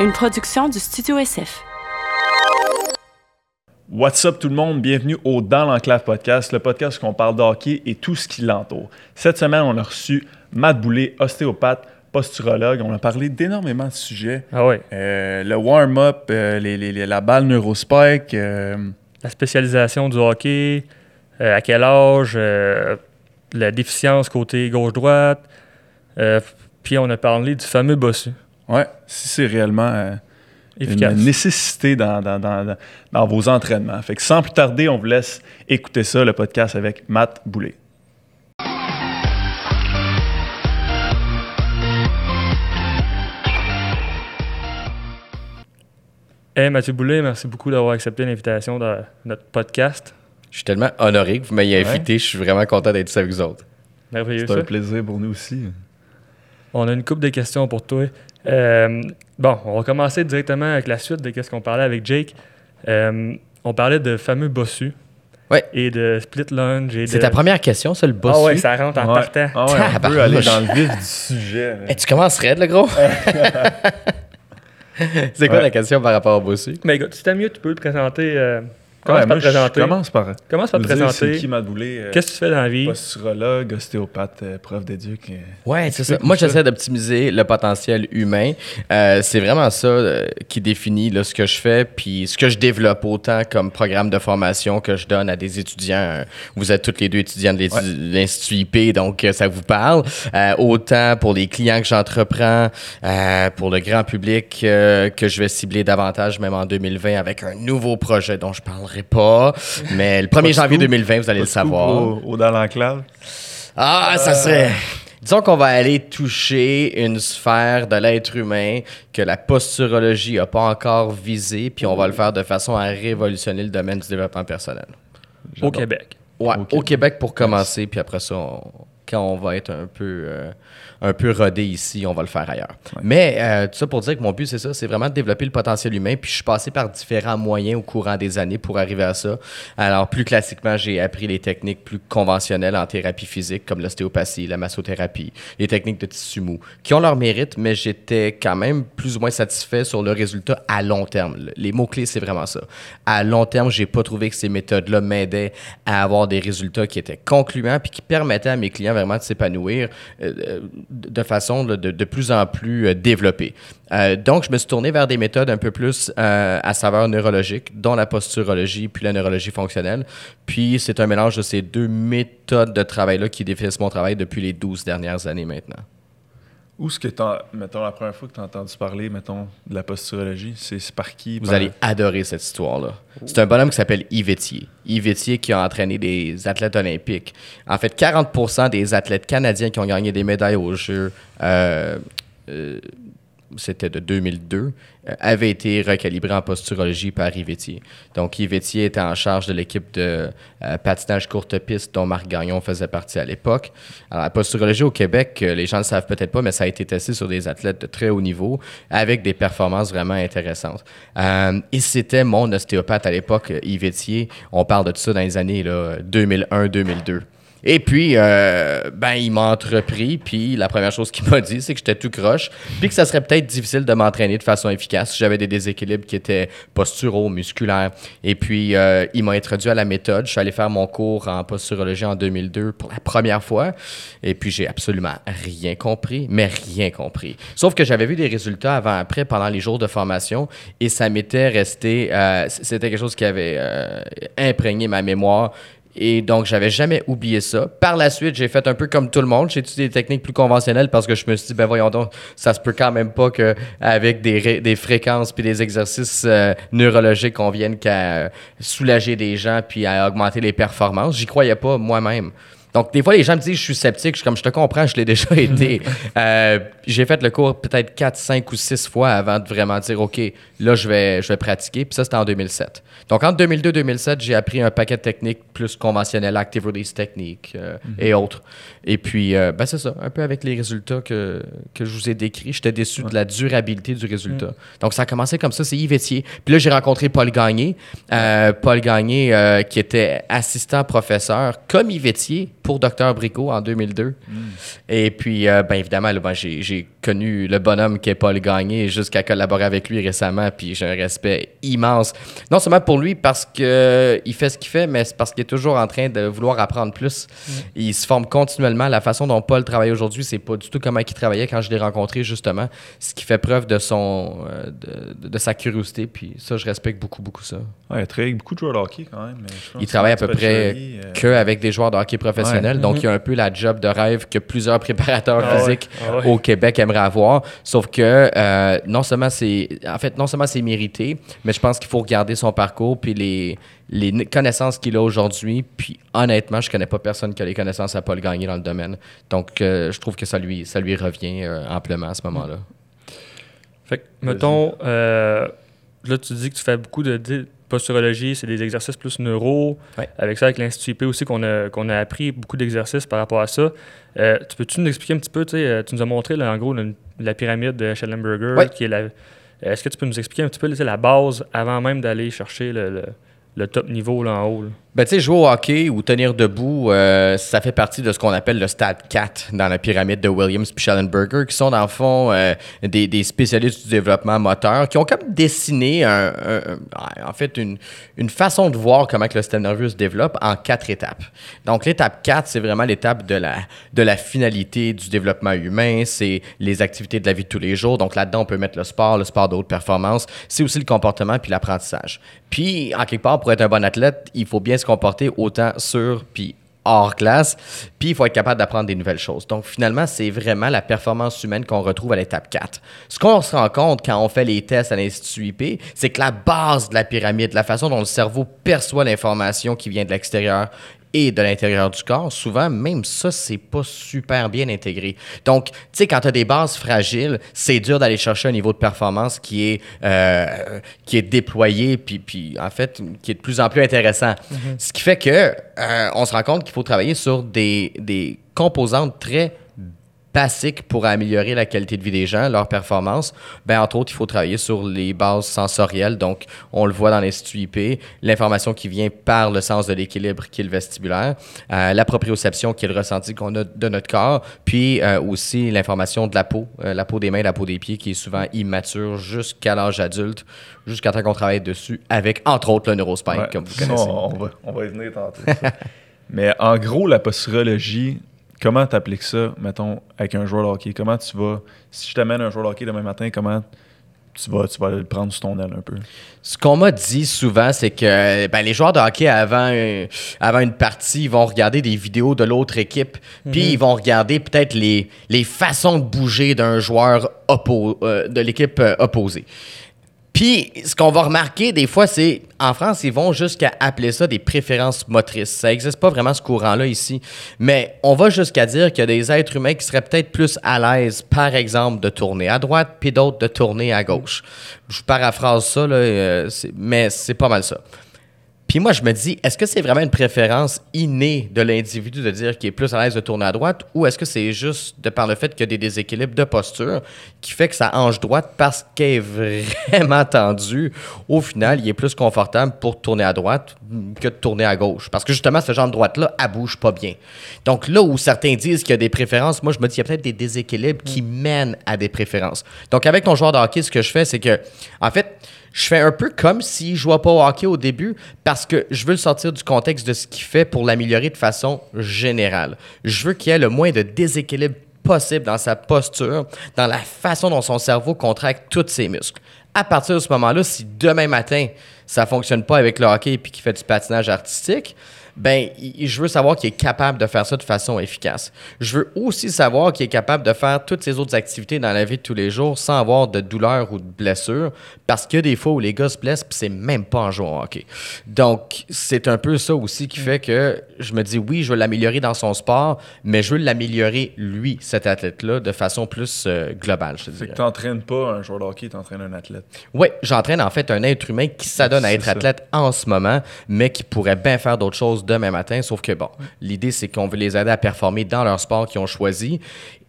une production du Studio SF. What's up tout le monde, bienvenue au Dans l'Enclave podcast, le podcast où on parle de hockey et tout ce qui l'entoure. Cette semaine, on a reçu Matt Boulay, ostéopathe, posturologue. On a parlé d'énormément de sujets. Ah ouais. Euh, le warm-up, euh, les- les- les- la balle neurospike, euh, La spécialisation du hockey, euh, à quel âge, euh, la déficience côté gauche-droite. euh, puis on a parlé du fameux bossu. Ouais, si c'est réellement euh, une nécessité dans, dans- dans- dans- dans vos entraînements. Fait que sans plus tarder, on vous laisse écouter ça, le podcast avec Matt Boulay. Hey, Mathieu Boulet, merci beaucoup d'avoir accepté l'invitation dans notre podcast. Je suis tellement honoré que vous m'ayez Ouais. invité. Je suis vraiment content d'être ici avec vous autres. Merveilleux C'est un plaisir pour nous aussi. On a une couple de questions pour toi. Euh, bon, on va commencer directement avec la suite de ce qu'on parlait avec Jake. Euh, on parlait de fameux bossu. Ouais. Et de split lunge. et C'est de... ta première question, ça, le boss? Ah ouais, ça rentre en Ouais. partant. Ah ouais, on peut aller dans le vif du sujet. Eh, tu commences raide, le gros? C'est quoi Ouais. la question par rapport au bossu? Mais écoute, si t'aimes mieux, tu peux te présenter. euh, commence Ouais, par moi, te présenter? commence par Commence par te présenter? qui Boulay. euh, Qu'est-ce que tu fais dans la vie? Posturologue, ostéopathe, euh, prof d'éduc. euh. Ouais, c'est ça. Moi, ça. j'essaie d'optimiser le potentiel humain. Euh, c'est vraiment ça euh, qui définit là, ce que je fais, puis ce que je développe autant comme programme de formation que je donne à des étudiants. Euh, Vous êtes tous les deux étudiants de Ouais. l'Institut IP, donc euh, ça vous parle. Euh, autant pour les clients que j'entreprends, euh, pour le grand public euh, que je vais cibler davantage, même en 2020, avec un nouveau projet dont je parlerai pas. Mais le 1er Pas de janvier scoop. 2020, vous allez le savoir. Au, au dans l'enclave. Ah, ça serait. Disons qu'on va aller toucher une sphère de l'être humain que la posturologie n'a pas encore visée, puis on va le faire de façon à révolutionner le domaine du développement personnel. Au. Québec. Ouais, Au au Québec. Québec, pour commencer, puis après ça, on- quand on va être un peu, euh, un peu rodé ici, on va le faire ailleurs. Mais euh, tout ça pour dire que mon but, c'est ça, c'est vraiment de développer le potentiel humain, puis je suis passé par différents moyens au courant des années pour arriver à ça. Alors, plus classiquement, j'ai appris les techniques plus conventionnelles en thérapie physique, comme l'ostéopathie, la massothérapie, les techniques de tissu mou, qui ont leur mérite, mais j'étais quand même plus ou moins satisfait sur le résultat à long terme. Le- Les mots-clés, c'est vraiment ça. À long terme, j'ai pas trouvé que ces méthodes-là m'aidaient à avoir des résultats qui étaient concluants puis qui permettaient à mes clients vraiment de s'épanouir euh, euh, de façon de, de plus en plus euh, développée. Euh, donc, je me suis tourné vers des méthodes un peu plus euh, à saveur neurologique, dont la posturologie puis la neurologie fonctionnelle. Puis, c'est un mélange de ces deux méthodes de travail-là qui définissent mon travail depuis les 12 dernières années maintenant. Où est-ce que t'as, mettons, la première fois que tu as entendu parler, mettons, de la posturologie, c'est par qui? Vous Par- allez adorer cette histoire-là. C'est un bonhomme qui s'appelle Yves Etier qui a entraîné des athlètes olympiques. En fait, 40% des athlètes canadiens qui ont gagné des médailles aux Jeux, euh, euh, c'était de 2002, euh, avaient été recalibrés en posturologie par Yves Etier. Donc, Yves Etier était en charge de l'équipe de euh, patinage courte piste dont Marc Gagnon faisait partie à l'époque. Alors, la posturologie au Québec, euh, les gens ne le savent peut-être pas, mais ça a été testé sur des athlètes de très haut niveau avec des performances vraiment intéressantes. Euh, et c'était mon ostéopathe à l'époque, Yves Etier. On parle de tout ça dans les années là, 2001-2002. Et puis, euh, ben, il m'a entrepris, puis la première chose qu'il m'a dit, c'est que j'étais tout croche, puis que ça serait peut-être difficile de m'entraîner de façon efficace j'avais des déséquilibres qui étaient posturaux, musculaires. Et puis, euh, il m'a introduit à la méthode. Je suis allé faire mon cours en posturologie en 2002 pour la première fois, et puis j'ai absolument rien compris, mais rien compris. Sauf que j'avais vu des résultats avant-après pendant les jours de formation, et ça m'était resté, euh, c'était quelque chose qui avait imprégné ma mémoire. Et donc, j'avais jamais oublié ça. Par la suite, j'ai fait un peu comme tout le monde. J'ai étudié des techniques plus conventionnelles parce que je me suis dit, ben voyons donc, ça se peut quand même pas qu'avec des, ré- des fréquences puis des exercices euh, neurologiques, on vienne qu'à euh, soulager des gens puis à augmenter les performances. J'y croyais pas moi-même. Donc, des fois, les gens me disent, je suis sceptique. Je suis comme, je te comprends, je l'ai déjà été. Euh, j'ai fait le cours peut-être 4, 5 ou 6 fois avant de vraiment dire, OK, là, je vais, je vais pratiquer. Puis ça, c'était en 2007. Donc, entre 2002 et 2007, j'ai appris un paquet de techniques plus conventionnelles, active release technique euh, et autres. Et puis, euh, ben, c'est ça, un peu avec les résultats que, que je vous ai décrits. J'étais déçu de la durabilité du résultat. Donc, ça a commencé comme ça, c'est Yves Etier. Puis là, j'ai rencontré Paul Gagné. Paul Gagné, qui était assistant professeur comme Yves Etier pour Dr. Bricot en 2002. Et puis, euh, ben évidemment, là, ben, j'ai j'ai connu le bonhomme qui est Paul Gagné jusqu'à collaborer avec lui récemment, puis j'ai un respect immense. Non seulement pour lui parce que il fait ce qu'il fait, mais c'est parce qu'il est toujours en train de vouloir apprendre plus. Il se forme continuellement. La façon dont Paul travaille aujourd'hui, c'est pas du tout comment il travaillait quand je l'ai rencontré, justement. Ce qui fait preuve de son euh, de, de sa curiosité, puis ça, je respecte beaucoup, beaucoup ça. Ouais, il travaille beaucoup de joueurs de hockey quand même. mais je pense Il travaille à peu près euh, que avec des joueurs de hockey professionnels. Ouais. Donc, Mhm. il y a un peu la job de rêve que plusieurs préparateurs Ah ouais. physiques Ah ouais. au Québec aimeraient avoir. Sauf que euh, non seulement c'est en fait non seulement c'est mérité, mais je pense qu'il faut regarder son parcours puis les les connaissances qu'il a aujourd'hui. Puis honnêtement, je connais pas personne qui a les connaissances à Paul Gagné dans le domaine. Donc, euh, je trouve que ça lui ça lui revient euh, amplement à ce moment-là. Fait que, mettons, là, tu dis que tu fais beaucoup de posturologie, c'est des exercices plus neuro. Ouais. Avec ça, avec l'Institut IP aussi, qu'on a, qu'on a appris beaucoup d'exercices par rapport à ça. Euh, tu peux-tu nous expliquer un petit peu, tu euh, tu nous as montré, là, en gros, la, la pyramide de Schellenberger, Ouais. qui est la... euh, Est-ce que tu peux nous expliquer un petit peu la base avant même d'aller chercher le, le- le top niveau là en haut? là? Ben, tu sais, jouer au hockey ou tenir debout, euh, ça fait partie de ce qu'on appelle le stade 4 dans la pyramide de Williams et Schellenberger, qui sont dans le fond euh, des, des spécialistes du développement moteur, qui ont comme dessiné, un- en fait, une, une façon de voir comment que le système nerveux se développe en quatre étapes. Donc, l'étape 4, c'est vraiment l'étape de la, de la finalité du développement humain, c'est les activités de la vie de tous les jours. Donc, là-dedans, on peut mettre le sport, le sport de haute performance, c'est aussi le comportement puis l'apprentissage. Puis, en quelque part, pour être un bon athlète, il faut bien se comporter autant sur puis hors classe, puis il faut être capable d'apprendre des nouvelles choses. Donc finalement, c'est vraiment la performance humaine qu'on retrouve à l'étape 4. Ce qu'on se rend compte quand on fait les tests à l'Institut IP, c'est que la base de la pyramide, la façon dont le cerveau perçoit l'information qui vient de l'extérieur et de l'intérieur du corps, souvent, même ça, c'est pas super bien intégré. Donc, tu sais, quand tu as des bases fragiles, c'est dur d'aller chercher un niveau de performance qui est, euh, qui est déployé, puis, puis, en fait, qui est de plus en plus intéressant. Ce qui fait que euh, on se rend compte qu'il faut travailler sur des, des composantes très basiques pour améliorer la qualité de vie des gens, leur performance. Ben, entre autres, il faut travailler sur les bases sensorielles. Donc, on le voit dans l'Institut IP, l'information qui vient par le sens de l'équilibre qui est le vestibulaire, euh, la proprioception qui est le ressenti qu'on a de notre corps, puis euh, aussi l'information de la peau, euh, la peau des mains, la peau des pieds qui est souvent immature jusqu'à l'âge adulte, jusqu'à temps qu'on travaille dessus avec, entre autres, le neurospine, Ouais, comme vous connaissez. On, va, on va y venir tantôt. Mais en gros, la posturologie, comment tu appliques ça, mettons, avec un joueur de hockey? Comment tu vas. Si je t'amène un joueur de hockey demain matin, comment tu vas, tu vas le prendre sous ton aile un peu? Ce qu'on m'a dit souvent, c'est que ben, les joueurs de hockey, avant, euh, avant une partie, ils vont regarder des vidéos de l'autre équipe, puis ils vont regarder peut-être les, les façons de bouger d'un joueur oppo- euh, de l'équipe euh, opposée. Puis, ce qu'on va remarquer des fois, c'est en France, ils vont jusqu'à appeler ça des préférences motrices. Ça n'existe pas vraiment ce courant-là ici. Mais on va jusqu'à dire qu'il y a des êtres humains qui seraient peut-être plus à l'aise, par exemple, de tourner à droite, puis d'autres de tourner à gauche. Je paraphrase ça, là, euh, mais c'est pas mal ça. Puis moi, je me dis, est-ce que c'est vraiment une préférence innée de l'individu de dire qu'il est plus à l'aise de tourner à droite ou est-ce que c'est juste de par le fait qu'il y a des déséquilibres de posture qui fait que sa hanche droite, parce qu'elle est vraiment tendue, au final, il est plus confortable pour tourner à droite que de tourner à gauche? Parce que justement, ce genre de droite-là, elle bouge pas bien. Donc là où certains disent qu'il y a des préférences, moi, je me dis, il y a peut-être des déséquilibres qui mènent à des préférences. Donc avec ton joueur de hockey, ce que je fais, c'est que, en fait, je fais un peu comme s'il ne jouait pas au hockey au début parce que je veux le sortir du contexte de ce qu'il fait pour l'améliorer de façon générale. Je veux qu'il y ait le moins de déséquilibre possible dans sa posture, dans la façon dont son cerveau contracte tous ses muscles. À partir de ce moment-là, si demain matin, ça fonctionne pas avec le hockey et qu'il fait du patinage artistique, ben, je veux savoir qu'il est capable de faire ça de façon efficace. Je veux aussi savoir qu'il est capable de faire toutes ces autres activités dans la vie de tous les jours sans avoir de douleur ou de blessure, parce qu'il y a des fois où les gars se blessent, puis c'est même pas en jouant au hockey. Donc, c'est un peu ça aussi qui fait que je me dis, oui, je veux l'améliorer dans son sport, mais je veux l'améliorer, lui, cet athlète-là, de façon plus euh, globale, je te C'est que tu n'entraînes pas un joueur de hockey, tu entraînes un athlète. Oui, j'entraîne en fait un être humain qui s'adonne à être athlète en ce moment, mais qui pourrait bien faire d'autres choses demain matin. Sauf que, bon, l'idée, c'est qu'on veut les aider à performer dans leur sport qu'ils ont choisi.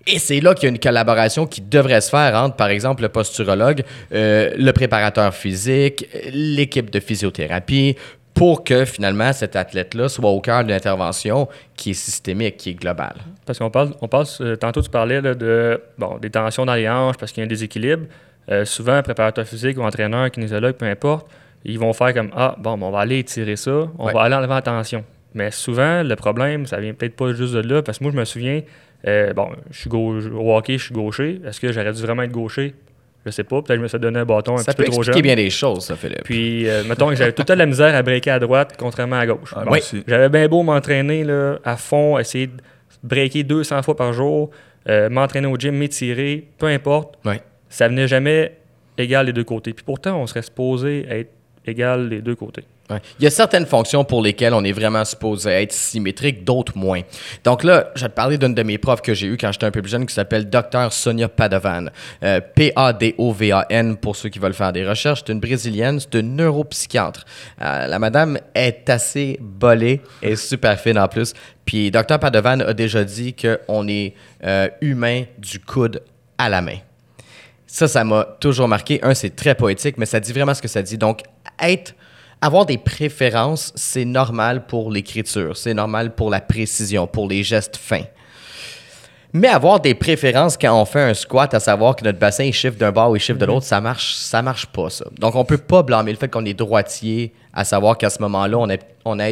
Et c'est là qu'il y a une collaboration qui devrait se faire entre, par exemple, le posturologue, euh, le préparateur physique, l'équipe de physiothérapie, pour que finalement cet athlète-là soit au cœur d'une intervention qui est systémique, qui est globale. Parce qu'on parle, on passe, euh, tantôt tu parlais de bon, des tensions dans les hanches parce qu'il y a un déséquilibre. Euh, souvent, préparateur physique ou entraîneur, kinésiologue, peu importe, ils vont faire comme Ah, bon, ben, on va aller étirer ça, on Ouais. va aller enlever la tension. Mais souvent, le problème, ça vient peut-être pas juste de là, parce que moi, je me souviens, euh, bon, je suis gauche, au hockey, je suis gaucher. Est-ce que j'aurais dû vraiment être gaucher? Je sais pas. Peut-être que je me suis donné un bâton un Ça petit peut peu trop expliquer jeune. bien des choses, ça, Philippe. Puis, euh, mettons que j'avais tout de la misère à breaker à droite, contrairement à gauche. Ah, Bon, aussi. J'avais bien beau m'entraîner là, à fond, essayer de breaker 200 fois par jour, euh, m'entraîner au gym, m'étirer, peu importe. Ouais. Ça venait jamais égal les deux côtés. Puis pourtant, on serait supposé être égal les deux côtés. Il y a certaines fonctions pour lesquelles on est vraiment supposé être symétrique, d'autres moins. Donc là, je vais te parler d'une de mes profs que j'ai eue quand j'étais un peu plus jeune qui s'appelle Dr Sonia Padovan. Euh, P-A-D-O-V-A-N pour ceux qui veulent faire des recherches. C'est une brésilienne, c'est une neuropsychiatre. Euh, la madame est assez bolée et super fine en plus. Puis Dr Padovan a déjà dit qu'on est euh, humain du coude à la main. Ça, ça m'a toujours marqué. Un, c'est très poétique, mais ça dit vraiment ce que ça dit. Donc, être, avoir des préférences, c'est normal pour l'écriture, c'est normal pour la précision, pour les gestes fins. Mais avoir des préférences quand on fait un squat, à savoir que notre bassin il chiffre d'un bord ou il chiffre de l'autre, ça marche, ça marche pas ça. Donc on peut pas blâmer le fait qu'on est droitier, à savoir qu'à ce moment-là, on on a,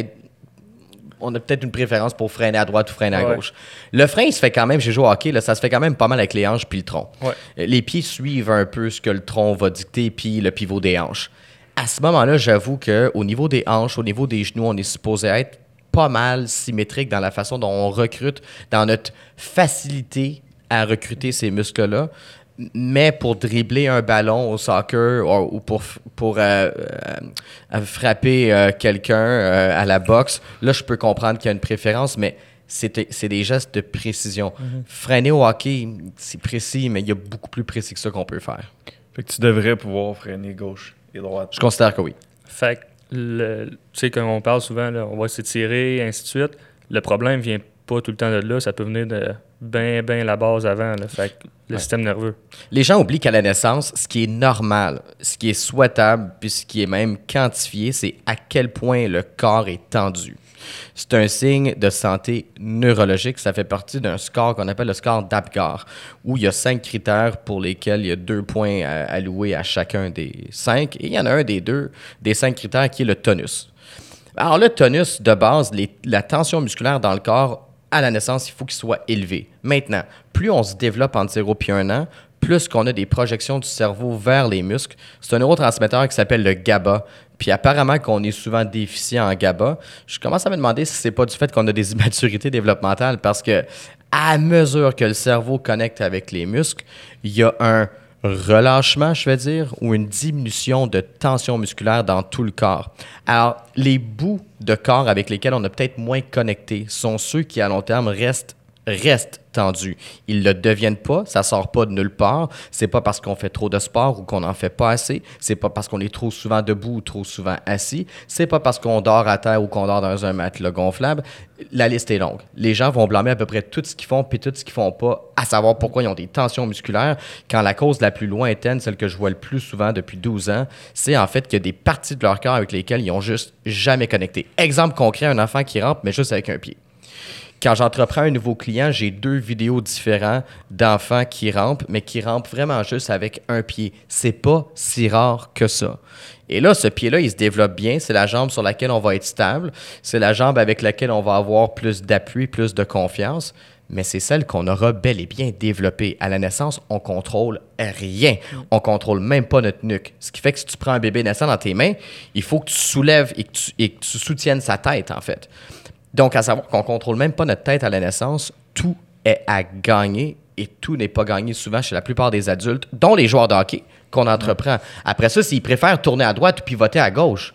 on a peut-être une préférence pour freiner à droite ou freiner à Ouais. gauche. Le frein, il se fait quand même, j'ai joué au hockey, là, ça se fait quand même pas mal avec les hanches puis le tronc. Ouais. Euh, Les pieds suivent un peu ce que le tronc va dicter, puis le pivot des hanches. À ce moment-là, j'avoue qu'au niveau des hanches, au niveau des genoux, on est supposé être pas mal symétrique dans la façon dont on recrute, dans notre facilité à recruter ces muscles-là. Mais pour dribbler un ballon au soccer ou, ou pour, pour euh, euh, frapper euh, quelqu'un euh, à la boxe, là, je peux comprendre qu'il y a une préférence, mais c'est c'est des gestes de précision. Freiner au hockey, c'est précis, mais il y a beaucoup plus précis que ça qu'on peut faire. Fait que tu devrais pouvoir freiner gauche et droite. Je considère que oui. Fait que, tu sais, quand on parle souvent, là, on va s'étirer, ainsi de suite. Le problème vient pas tout le temps de là. Ça peut venir de bien, bien la base avant. Là. Fait que le Ouais. système nerveux. Les gens oublient qu'à la naissance, ce qui est normal, ce qui est souhaitable, puis ce qui est même quantifié, c'est à quel point le corps est tendu. C'est un signe de santé neurologique. Ça fait partie d'un score qu'on appelle le score d'Apgar, où il y a cinq critères pour lesquels il y a deux points à- alloués à chacun des cinq. Et il y en a un des deux, des cinq critères, qui est le tonus. Alors le tonus, de base, les- la tension musculaire dans le corps, à la naissance, il faut qu'il soit élevé. Maintenant, plus on se développe entre 0 et 1 an, plus qu'on a des projections du cerveau vers les muscles. C'est un neurotransmetteur qui s'appelle le GABA. Puis apparemment qu'on est souvent déficient en GABA. Je commence à me demander si c'est pas du fait qu'on a des immaturités développementales parce que à mesure que le cerveau connecte avec les muscles, il y a un relâchement, je vais dire, ou une diminution de tension musculaire dans tout le corps. Alors, les bouts de corps avec lesquels on a peut-être moins connecté sont ceux qui, à long terme, restent restent tendus. Ils le deviennent pas, ça sort pas de nulle part. C'est pas parce qu'on fait trop de sport ou qu'on n'en fait pas assez. C'est pas parce qu'on est trop souvent debout ou trop souvent assis. C'est pas parce qu'on dort à terre ou qu'on dort dans un matelas gonflable. La liste est longue. Les gens vont blâmer à peu près tout ce qu'ils font puis tout ce qu'ils font pas, à savoir pourquoi ils ont des tensions musculaires, quand la cause la plus lointaine, celle que je vois le plus souvent depuis 12 ans, c'est en fait qu'il y a des parties de leur corps avec lesquelles ils ont juste jamais connecté. Exemple concret, un enfant qui rampe, mais juste avec un pied. Quand j'entreprends un nouveau client, j'ai deux vidéos différentes d'enfants qui rampent, mais qui rampent vraiment juste avec un pied. C'est pas si rare que ça. Et là, ce pied-là, il se développe bien. C'est la jambe sur laquelle on va être stable. C'est la jambe avec laquelle on va avoir plus d'appui, plus de confiance. Mais c'est celle qu'on aura bel et bien développée. À la naissance, on contrôle rien. On contrôle même pas notre nuque. Ce qui fait que si tu prends un bébé naissant dans tes mains, il faut que tu soulèves et que tu, et que tu soutiennes sa tête, en fait. Donc, à savoir qu'on contrôle même pas notre tête à la naissance, tout est à gagner et tout n'est pas gagné souvent chez la plupart des adultes, dont les joueurs de hockey qu'on entreprend. Après ça, s'ils préfèrent tourner à droite ou pivoter à gauche,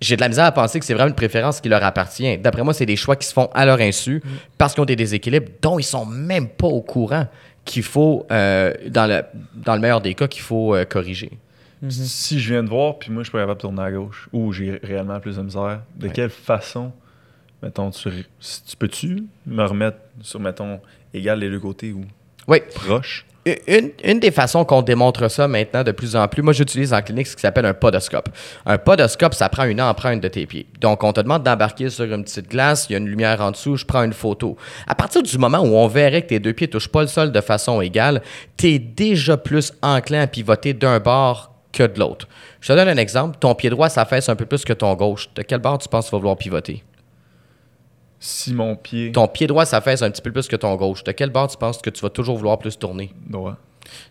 j'ai de la misère à penser que c'est vraiment une préférence qui leur appartient. D'après moi, c'est des choix qui se font à leur insu parce qu'ils ont des déséquilibres dont ils sont même pas au courant qu'il faut, euh, dans, le, dans le meilleur des cas, qu'il faut euh, corriger. Si je viens de voir, puis moi, je suis pas capable de tourner à gauche, ou j'ai réellement plus de misère, de Ouais. quelle façon, mettons, tu, si tu peux-tu me remettre sur, mettons, égal les deux côtés ou Oui. proche? une, une des façons qu'on démontre ça maintenant de plus en plus, moi j'utilise en clinique ce qui s'appelle un podoscope. Un podoscope, ça prend une empreinte de tes pieds. Donc on te demande d'embarquer sur une petite glace, il y a une lumière en dessous, je prends une photo. À partir du moment où on verrait que tes deux pieds touchent pas le sol de façon égale, tu es déjà plus enclin à pivoter d'un bord que de l'autre. Je te donne un exemple. Ton pied droit s'affaisse un peu plus que ton gauche. De quel bord tu penses que tu vas vouloir pivoter? Si mon pied Ton pied droit s'affaisse un petit peu plus que ton gauche. De quel bord tu penses que tu vas toujours vouloir plus tourner? droit.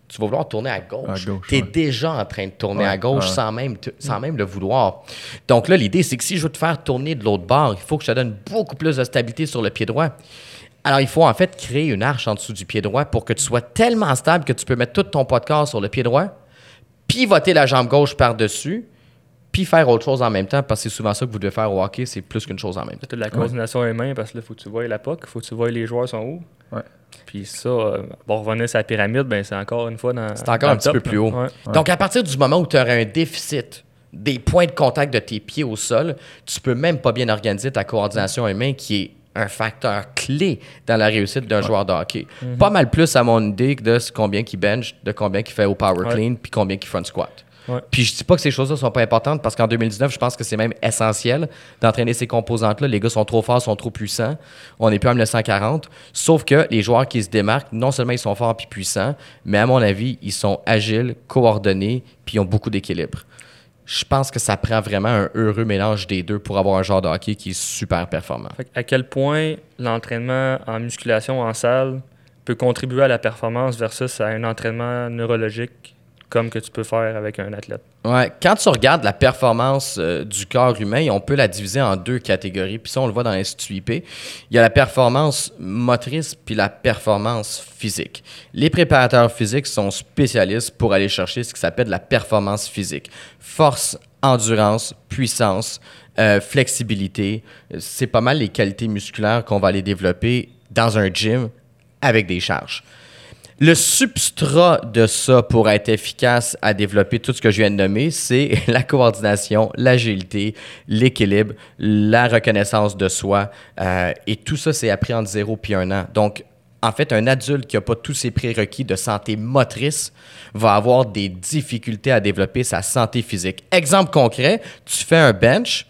Tu vas vouloir tourner à gauche. À gauche, tu es ouais. déjà en train de tourner Ouais, à gauche ouais. sans, même te- sans même le vouloir. Donc là, l'idée, c'est que si je veux te faire tourner de l'autre bord, il faut que je te donne beaucoup plus de stabilité sur le pied droit. Alors, il faut en fait créer une arche en dessous du pied droit pour que tu sois tellement stable que tu peux mettre tout ton poids de corps sur le pied droit, pivoter la jambe gauche par-dessus, puis faire autre chose en même temps, parce que c'est souvent ça que vous devez faire au hockey, c'est plus qu'une chose en même temps. C'est de la coordination des mains parce que là, faut que tu vois la POC, faut que tu vois les joueurs sont où. Ouais. Puis ça, euh, bon, revenir sur la pyramide, ben, c'est encore une fois dans. C'est encore dans un le petit top, peu plus haut. Ouais. Donc, à partir du moment où tu auras un déficit des points de contact de tes pieds au sol, tu peux même pas bien organiser ta coordination et main qui est un facteur clé dans la réussite d'un joueur de hockey. Mhm. Pas mal plus à mon idée que de combien qui bench, de combien qui fait au power Ouais. clean, puis combien qui front squat. Ouais. Puis je dis pas que ces choses-là sont pas importantes parce qu'en 2019, je pense que c'est même essentiel d'entraîner ces composantes-là. Les gars sont trop forts, sont trop puissants. On n'est plus en 1940. Sauf que les joueurs qui se démarquent, non seulement ils sont forts puis puissants, mais à mon avis, ils sont agiles, coordonnés, puis ils ont beaucoup d'équilibre. Je pense que ça prend vraiment un heureux mélange des deux pour avoir un joueur de hockey qui est super performant. À quel point l'entraînement en musculation en salle peut contribuer à la performance versus à un entraînement neurologique comme que tu peux faire avec un athlète. Ouais, quand tu regardes la performance euh, du corps humain, on peut la diviser en deux catégories. Puis ça, on le voit dans l'Institut. Il y a la performance motrice puis la performance physique. Les préparateurs physiques sont spécialistes pour aller chercher ce qui s'appelle la performance physique. Force, endurance, puissance, euh, flexibilité. C'est pas mal les qualités musculaires qu'on va aller développer dans un gym avec des charges. Le substrat de ça pour être efficace à développer tout ce que je viens de nommer, c'est la coordination, l'agilité, l'équilibre, la reconnaissance de soi. euh, et tout ça, c'est appris entre 0 puis 1 an. Donc, en fait, un adulte qui n'a pas tous ses prérequis de santé motrice va avoir des difficultés à développer sa santé physique. Exemple concret, tu fais un bench,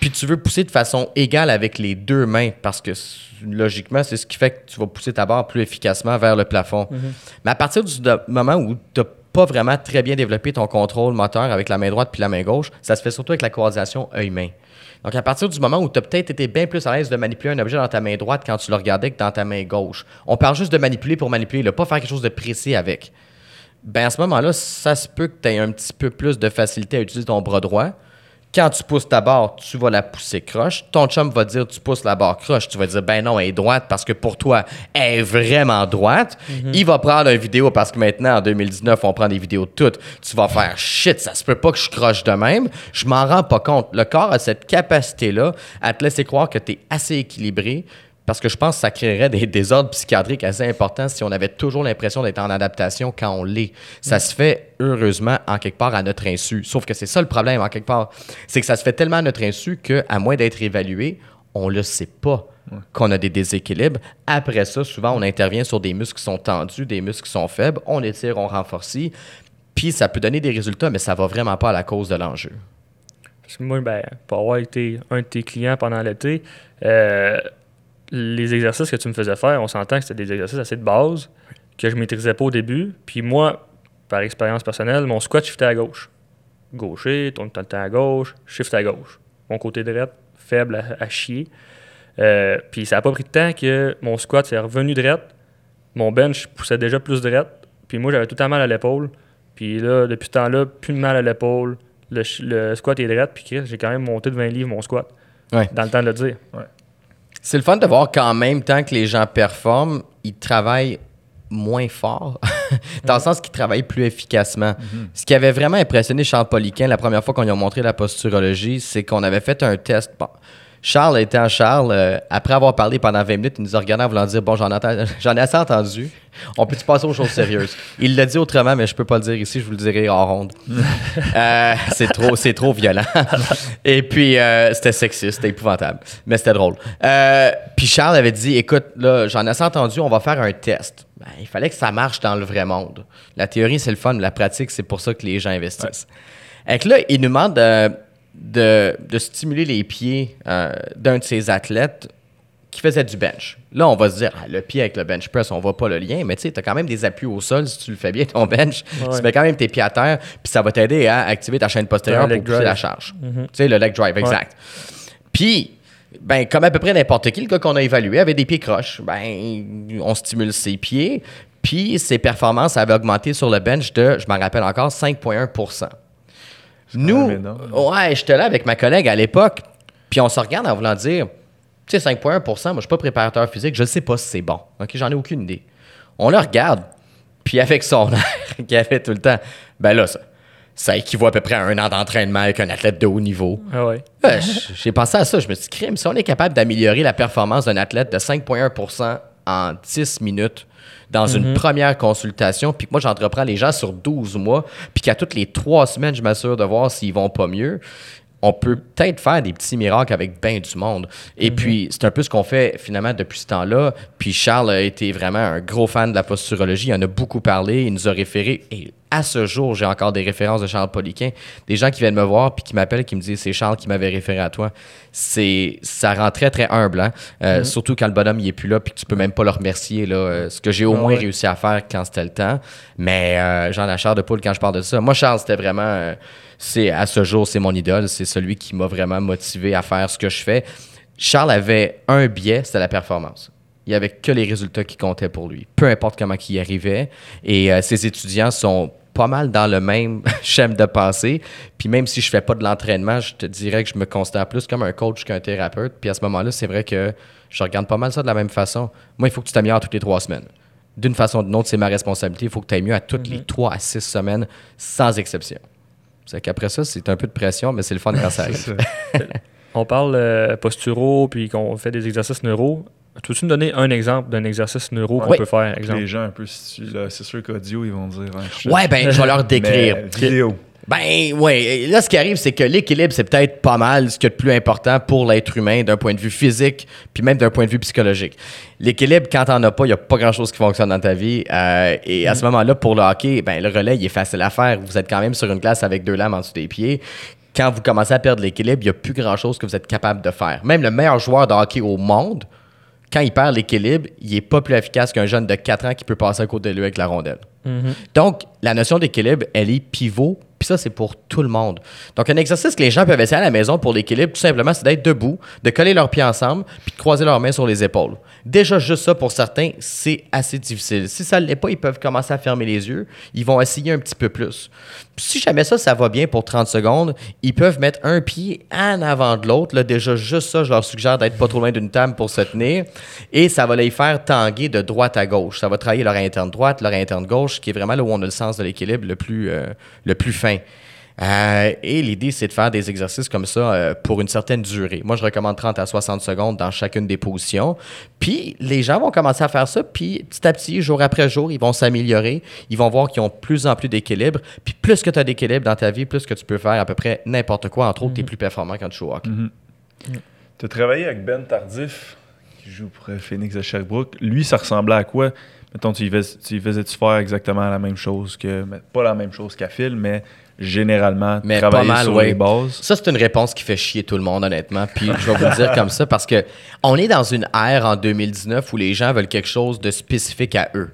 puis tu veux pousser de façon égale avec les deux mains parce que logiquement, c'est ce qui fait que tu vas pousser ta barre plus efficacement vers le plafond. Mais à partir du moment où tu n'as pas vraiment très bien développé ton contrôle moteur avec la main droite puis la main gauche, ça se fait surtout avec la coordination œil-main. Donc, à partir du moment où tu as peut-être été bien plus à l'aise de manipuler un objet dans ta main droite quand tu le regardais que dans ta main gauche, on parle juste de manipuler pour manipuler, là, pas faire quelque chose de précis avec. Ben à ce moment-là, ça se peut que tu aies un petit peu plus de facilité à utiliser ton bras droit. Quand tu pousses ta barre, tu vas la pousser croche. Ton chum va dire tu pousses la barre croche. Tu vas dire ben non, elle est droite parce que pour toi, elle est vraiment droite. Il va prendre une vidéo parce que maintenant, en 2019, on prend des vidéos toutes. Tu vas faire shit, ça se peut pas que je croche de même. Je m'en rends pas compte. Le corps a cette capacité-là à te laisser croire que tu es assez équilibré parce que je pense que ça créerait des désordres psychiatriques assez importants si on avait toujours l'impression d'être en adaptation quand on l'est. Ça se fait heureusement en quelque part à notre insu. Sauf que c'est ça le problème en quelque part. C'est que ça se fait tellement à notre insu qu'à moins d'être évalué, on le sait pas qu'on a des déséquilibres. Après ça, souvent, on intervient sur des muscles qui sont tendus, des muscles qui sont faibles. On étire, on renforce. Puis ça peut donner des résultats, mais ça va vraiment pas à la cause de l'enjeu. Parce que moi, ben, pour avoir été un de tes clients pendant l'été, euh, les exercices que tu me faisais faire, on s'entend que c'était des exercices assez de base que je maîtrisais pas au début. Puis moi, par expérience personnelle, mon squat shiftait à gauche. Gaucher, tourne tout le temps à gauche, shift à gauche. Mon côté droit, faible à, à chier. Euh, puis ça n'a pas pris de temps que mon squat s'est revenu droit. Mon bench poussait déjà plus droit. Puis moi, j'avais tout le temps mal à l'épaule. Puis là, depuis ce temps-là, plus de mal à l'épaule. Le, squat est droit. Puis Chris, j'ai quand même monté de 20 livres mon squat. Ouais. Dans le temps de le dire. C'est le fun de voir qu'en même temps que les gens performent, ils travaillent moins fort, dans le sens qu'ils travaillent plus efficacement. Ce qui avait vraiment impressionné Charles Poliquin la première fois qu'on lui a montré la posturologie, c'est qu'on avait fait un test. Bon, Charles étant Charles, euh, après avoir parlé pendant 20 minutes, il nous a regardé en voulant dire Bon, j'en, ai assez entendu. On peut-tu passer aux choses sérieuses? Il l'a dit autrement, mais je peux pas le dire ici, je vous le dirai hors ronde. Euh, c'est, trop, c'est trop violent. Et puis, euh, c'était sexiste, c'était épouvantable, mais c'était drôle. Puis Charles avait dit Écoute, là, j'en ai assez entendu, on va faire un test. Ben, il fallait que ça marche dans le vrai monde. La théorie, c'est le fun, la pratique, c'est pour ça que les gens investissent. Et que là, il nous demande de, de- stimuler les pieds euh, d'un de ses athlètes qui faisait du bench. Là, on va se dire, ah, le pied avec le bench press, on voit pas le lien, mais tu sais, tu as quand même des appuis au sol si tu le fais bien, ton bench. Ouais. Tu mets quand même tes pieds à terre, puis ça va t'aider à activer ta chaîne postérieure pour pousser drive. la charge. Tu sais, le leg drive, exact. Puis, ben, comme à peu près n'importe qui, le gars qu'on a évalué avait des pieds croches. Ben, on stimule ses pieds, puis ses performances avaient augmenté sur le bench de, je m'en rappelle encore, 5,1 Nous, ouais, j'étais là avec ma collègue à l'époque, puis on se regarde en voulant dire, tu sais, 5,1% moi, je suis pas préparateur physique, je sais pas si c'est bon. OK, j'en ai aucune idée. On le regarde, puis avec son air qu'il avait tout le temps, ben là, ça, ça équivaut à peu près à un an d'entraînement avec un athlète de haut niveau. Ah ouais. Ouais, j- J'ai pensé à ça. Je me suis dit, crime, si on est capable d'améliorer la performance d'un athlète de 5,1% en 10 minutes dans une première consultation, puis que moi, j'entreprends les gens sur 12 mois, puis qu'à toutes les trois semaines, je m'assure de voir s'ils vont pas mieux, on peut peut-être faire des petits miracles avec bien du monde. Et puis, c'est un peu ce qu'on fait finalement depuis ce temps-là. Puis Charles a été vraiment un gros fan de la posturologie. Il en a beaucoup parlé. Il nous a référé. Et à ce jour, j'ai encore des références de Charles Poliquin. Des gens qui viennent me voir puis qui m'appellent, qui me disent c'est Charles qui m'avait référé à toi. C'est, ça rend très, très humble. hein. Euh, Surtout quand le bonhomme il est plus là puis que tu peux même pas le remercier. Là, euh, ce que j'ai au Ah moins ouais. réussi à faire quand c'était le temps. Mais euh, j'en ai la chair de poule quand je parle de ça. Moi, Charles, c'était vraiment. euh, c'est, à ce jour, c'est mon idole. C'est celui qui m'a vraiment motivé à faire ce que je fais. Charles avait un biais, c'était la performance. Il n'y avait que les résultats qui comptaient pour lui. Peu importe comment il y arrivait. Et euh, ses étudiants sont pas mal dans le même schème de pensée. Puis même si je fais pas de l'entraînement, je te dirais que je me considère plus comme un coach qu'un thérapeute. Puis à ce moment-là, c'est vrai que je regarde pas mal ça de la même façon. Moi, il faut que tu t'améliores toutes les trois semaines. D'une façon ou d'une autre, c'est ma responsabilité. Il faut que tu ailles mieux à toutes les trois à six semaines, sans exception. C'est qu'après ça, c'est un peu de pression, mais c'est le fun quand ça arrive. On parle euh, posturaux, puis qu'on fait des exercices neuro. Peux-tu nous donner un exemple d'un exercice neuro qu'on Oui. peut faire, exemple? Les gens un peu, si tu- c'est sûr qu'audio, ils vont dire. hein, je. Ouais, ben, je vais leur décrire. Mais vidéo. Ben, ouais. Là, ce qui arrive, c'est que l'équilibre, c'est peut-être pas mal ce qu'il y a de plus important pour l'être humain d'un point de vue physique, puis même d'un point de vue psychologique. L'équilibre, quand t'en as pas, il n'y a pas grand-chose qui fonctionne dans ta vie. Euh, et à ce moment-là, pour le hockey, ben, le relais, il est facile à faire. Vous êtes quand même sur une glace avec deux lames en dessous des pieds. Quand vous commencez à perdre l'équilibre, il n'y a plus grand-chose que vous êtes capable de faire. Même le meilleur joueur de hockey au monde, quand il perd l'équilibre, il est pas plus efficace qu'un jeune de 4 ans qui peut passer à côté de lui avec la rondelle. Donc, la notion d'équilibre, elle est pivot, puis ça, c'est pour tout le monde. Donc, un exercice que les gens peuvent essayer à la maison pour l'équilibre, tout simplement, c'est d'être debout, de coller leurs pieds ensemble, puis de croiser leurs mains sur les épaules. Déjà, juste ça, pour certains, c'est assez difficile. Si ça ne l'est pas, ils peuvent commencer à fermer les yeux. Ils vont essayer un petit peu plus. Si jamais ça, ça va bien pour 30 secondes, ils peuvent mettre un pied en avant de l'autre. Là, déjà, juste ça, je leur suggère d'être pas trop loin d'une table pour se tenir. Et ça va les faire tanguer de droite à gauche. Ça va travailler leur interne droite, leur interne gauche, qui est vraiment là où on a le sens de l'équilibre le plus, euh, le plus fin. Euh, et l'idée, c'est de faire des exercices comme ça euh, pour une certaine durée. Moi, je recommande 30 à 60 secondes dans chacune des positions. Puis, les gens vont commencer à faire ça, puis petit à petit, jour après jour, ils vont s'améliorer. Ils vont voir qu'ils ont de plus en plus d'équilibre. Puis, plus que tu as d'équilibre dans ta vie, plus que tu peux faire à peu près n'importe quoi. Entre autres, tu es plus performant quand tu joues au hockey. Tu as travaillé avec Ben Tardif, qui joue pour euh, Phoenix de Sherbrooke. Lui, ça ressemblait à quoi? Mettons, tu y fais- tu y faisais-tu faire exactement la même chose que. mais Pas la même chose qu'à Phil, mais généralement, Mais travailler pas mal, sur ouais. les bases. Ça, c'est une réponse qui fait chier tout le monde, honnêtement. Puis je vais vous le dire comme ça parce que on est dans une ère en 2019 où les gens veulent quelque chose de spécifique à eux.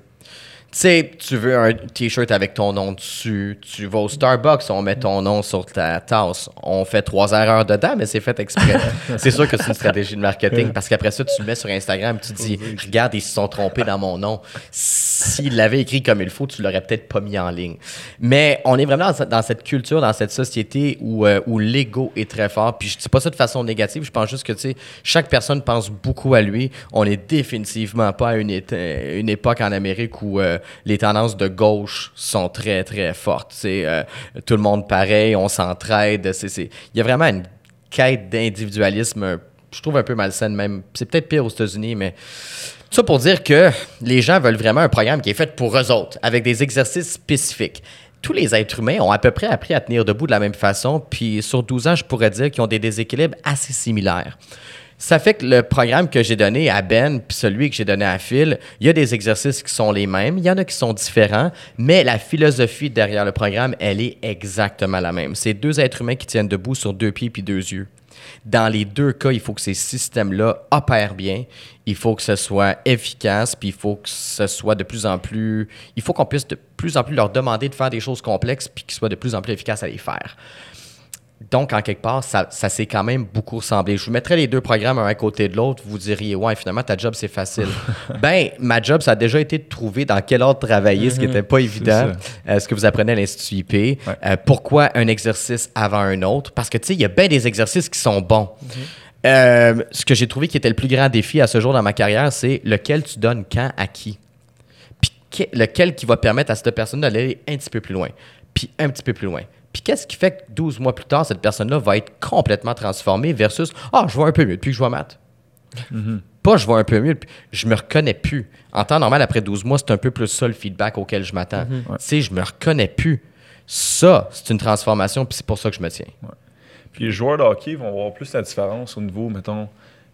Tu sais, tu veux un t-shirt avec ton nom dessus. Tu vas au Starbucks, on met ton nom sur ta tasse. On fait trois erreurs dedans, mais c'est fait exprès. c'est sûr que c'est une stratégie de marketing parce qu'après ça, tu le mets sur Instagram tu dis Regarde, ils se sont trompés dans mon nom. S'ils l'avaient écrit comme il faut, tu l'aurais peut-être pas mis en ligne. Mais on est vraiment dans, cette- culture, dans cette société où, euh, où l'ego est très fort. Puis je dis pas ça de façon négative, je pense juste que tu sais, chaque personne pense beaucoup à lui. On est définitivement pas à une, une époque en Amérique où euh, les tendances de gauche sont très, très fortes. Euh, tout le monde pareil, on s'entraide. Il y a vraiment une quête d'individualisme, je trouve un peu malsaine même. C'est peut-être pire aux États-Unis, mais ça pour dire que les gens veulent vraiment un programme qui est fait pour eux autres, avec des exercices spécifiques. Tous les êtres humains ont à peu près appris à tenir debout de la même façon, puis sur 12 ans, je pourrais dire qu'ils ont des déséquilibres assez similaires. Ça fait que le programme que j'ai donné à Ben puis celui que j'ai donné à Phil, il y a des exercices qui sont les mêmes, il y en a qui sont différents, mais la philosophie derrière le programme, elle est exactement la même. C'est deux êtres humains qui tiennent debout sur deux pieds puis deux yeux. Dans les deux cas, il faut que ces systèmes-là opèrent bien, il faut que ce soit efficace, puis il faut que ce soit de plus en plus... Il faut qu'on puisse de plus en plus leur demander de faire des choses complexes, puis qu'ils soient de plus en plus efficaces à les faire. Donc, en quelque part, ça, ça s'est quand même beaucoup ressemblé. Je vous mettrais les deux programmes un à côté de l'autre, vous diriez, ouais, finalement, ta job, c'est facile. ben, ma job, ça a déjà été de trouver dans quel ordre travailler, ce qui n'était pas évident, euh, ce que vous apprenez à l'Institut IP. Euh, pourquoi un exercice avant un autre? Parce que, tu sais, il y a bien des exercices qui sont bons. Euh, ce que j'ai trouvé qui était le plus grand défi à ce jour dans ma carrière, c'est lequel tu donnes quand à qui? Puis que- lequel qui va permettre à cette personne d'aller un petit peu plus loin, puis un petit peu plus loin. Puis qu'est-ce qui fait que 12 mois plus tard, cette personne-là va être complètement transformée versus Ah, je vois un peu mieux depuis que je vois maths. Pas je vois un peu mieux, puis je me reconnais plus. En temps normal, après 12 mois, c'est un peu plus ça le feedback auquel je m'attends. Tu sais, je me reconnais plus. Ça, c'est une transformation, puis c'est pour ça que je me tiens. Puis les joueurs de hockey vont voir plus la différence au niveau, mettons,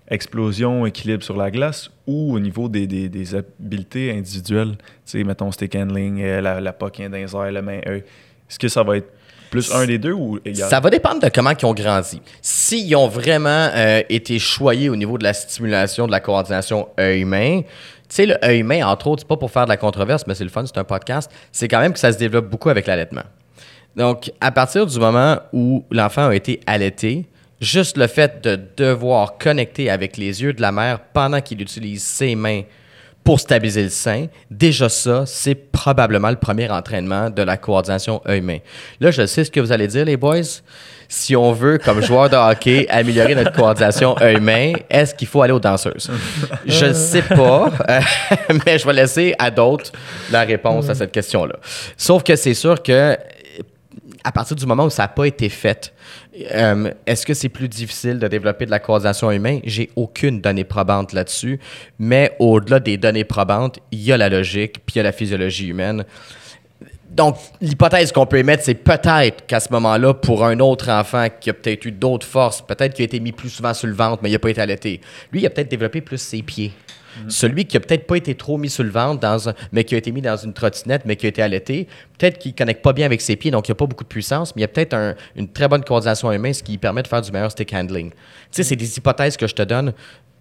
explosion, équilibre sur la glace ou au niveau des, des, des habiletés individuelles. Tu sais, mettons, stick handling, euh, la, la puck dans les airs, la main œil. Est-ce que ça va être plus un des deux ou égal? Ça va dépendre de comment ils ont grandi. S'ils ont vraiment euh, été choyés au niveau de la stimulation, de la coordination œil-main, tu sais, le œil-main, entre autres, c'est pas pour faire de la controverse, mais c'est le fun, c'est un podcast, c'est quand même que ça se développe beaucoup avec l'allaitement. Donc, à partir du moment où l'enfant a été allaité, juste le fait de devoir connecter avec les yeux de la mère pendant qu'il utilise ses mains pour stabiliser le sein, déjà ça, c'est probablement le premier entraînement de la coordination œil-main. Là, je sais ce que vous allez dire, les boys. Si on veut, comme joueur de hockey, améliorer notre coordination œil-main, est-ce qu'il faut aller aux danseuses? Je ne sais pas, euh, mais je vais laisser à d'autres la réponse à cette question-là. Sauf que c'est sûr que à partir du moment où ça n'a pas été fait, euh, est-ce que c'est plus difficile de développer de la coordination humaine? J'ai aucune donnée probante là-dessus, mais au-delà des données probantes, il y a la logique, puis il y a la physiologie humaine. Donc, l'hypothèse qu'on peut émettre, c'est peut-être qu'à ce moment-là, pour un autre enfant qui a peut-être eu d'autres forces, peut-être qu'il a été mis plus souvent sur le ventre, mais il n'a pas été allaité, lui, il a peut-être développé plus ses pieds. Celui qui a peut-être pas été trop mis sur le ventre, dans un- mais qui a été mis dans une trottinette, mais qui a été allaité, peut-être qu'il ne connecte pas bien avec ses pieds, donc il n'y a pas beaucoup de puissance, mais il y a peut-être un- une très bonne coordination humaine, ce qui permet de faire du meilleur stick handling. Tu sais, c'est des hypothèses que je te donne,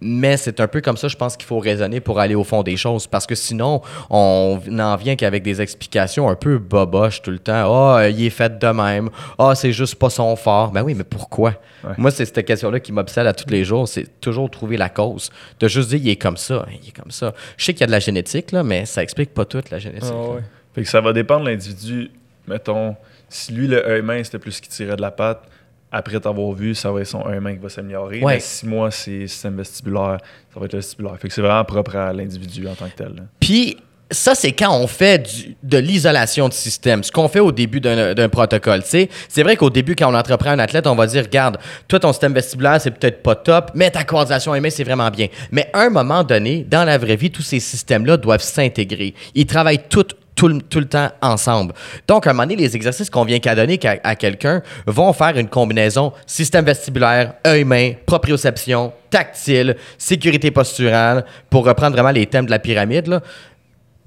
mais c'est un peu comme ça, je pense qu'il faut raisonner pour aller au fond des choses, parce que sinon, on n'en vient qu'avec des explications un peu boboches tout le temps. Ah, il est fait de même. Ah, c'est juste pas son fort. Ben oui, mais pourquoi? Moi, c'est cette question-là qui m'obsède à tous les jours, c'est toujours trouver la cause. De juste dire, il est comme ça, il est comme ça. Je sais qu'il y a de la génétique, là, mais ça explique pas toute la génétique. Ah ouais. Fait que ça va dépendre de l'individu. Mettons, si lui, le œil main, c'était plus ce qui tirait de la patte, après t'avoir vu, ça va être son œil main qui va s'améliorer. Ouais. Mais si moi, c'est système vestibulaire, ça va être le vestibulaire. Fait que c'est vraiment propre à l'individu en tant que tel. Puis ça, c'est quand on fait du- de l'isolation de système, ce qu'on fait au début d'un protocole. C'est vrai qu'au début, quand on entreprend un athlète, on va dire, regarde, toi, ton système vestibulaire, c'est peut-être pas top, mais ta coordination aimée, c'est vraiment bien. Mais à un moment donné, dans la vraie vie, tous ces systèmes-là doivent s'intégrer. Ils travaillent tout, tout, le- tout le temps ensemble. Donc, à un moment donné, les exercices qu'on vient qu'à donner qu'à- à quelqu'un vont faire une combinaison système vestibulaire, œil-main, proprioception, tactile, sécurité posturale, pour reprendre vraiment les thèmes de la pyramide. Là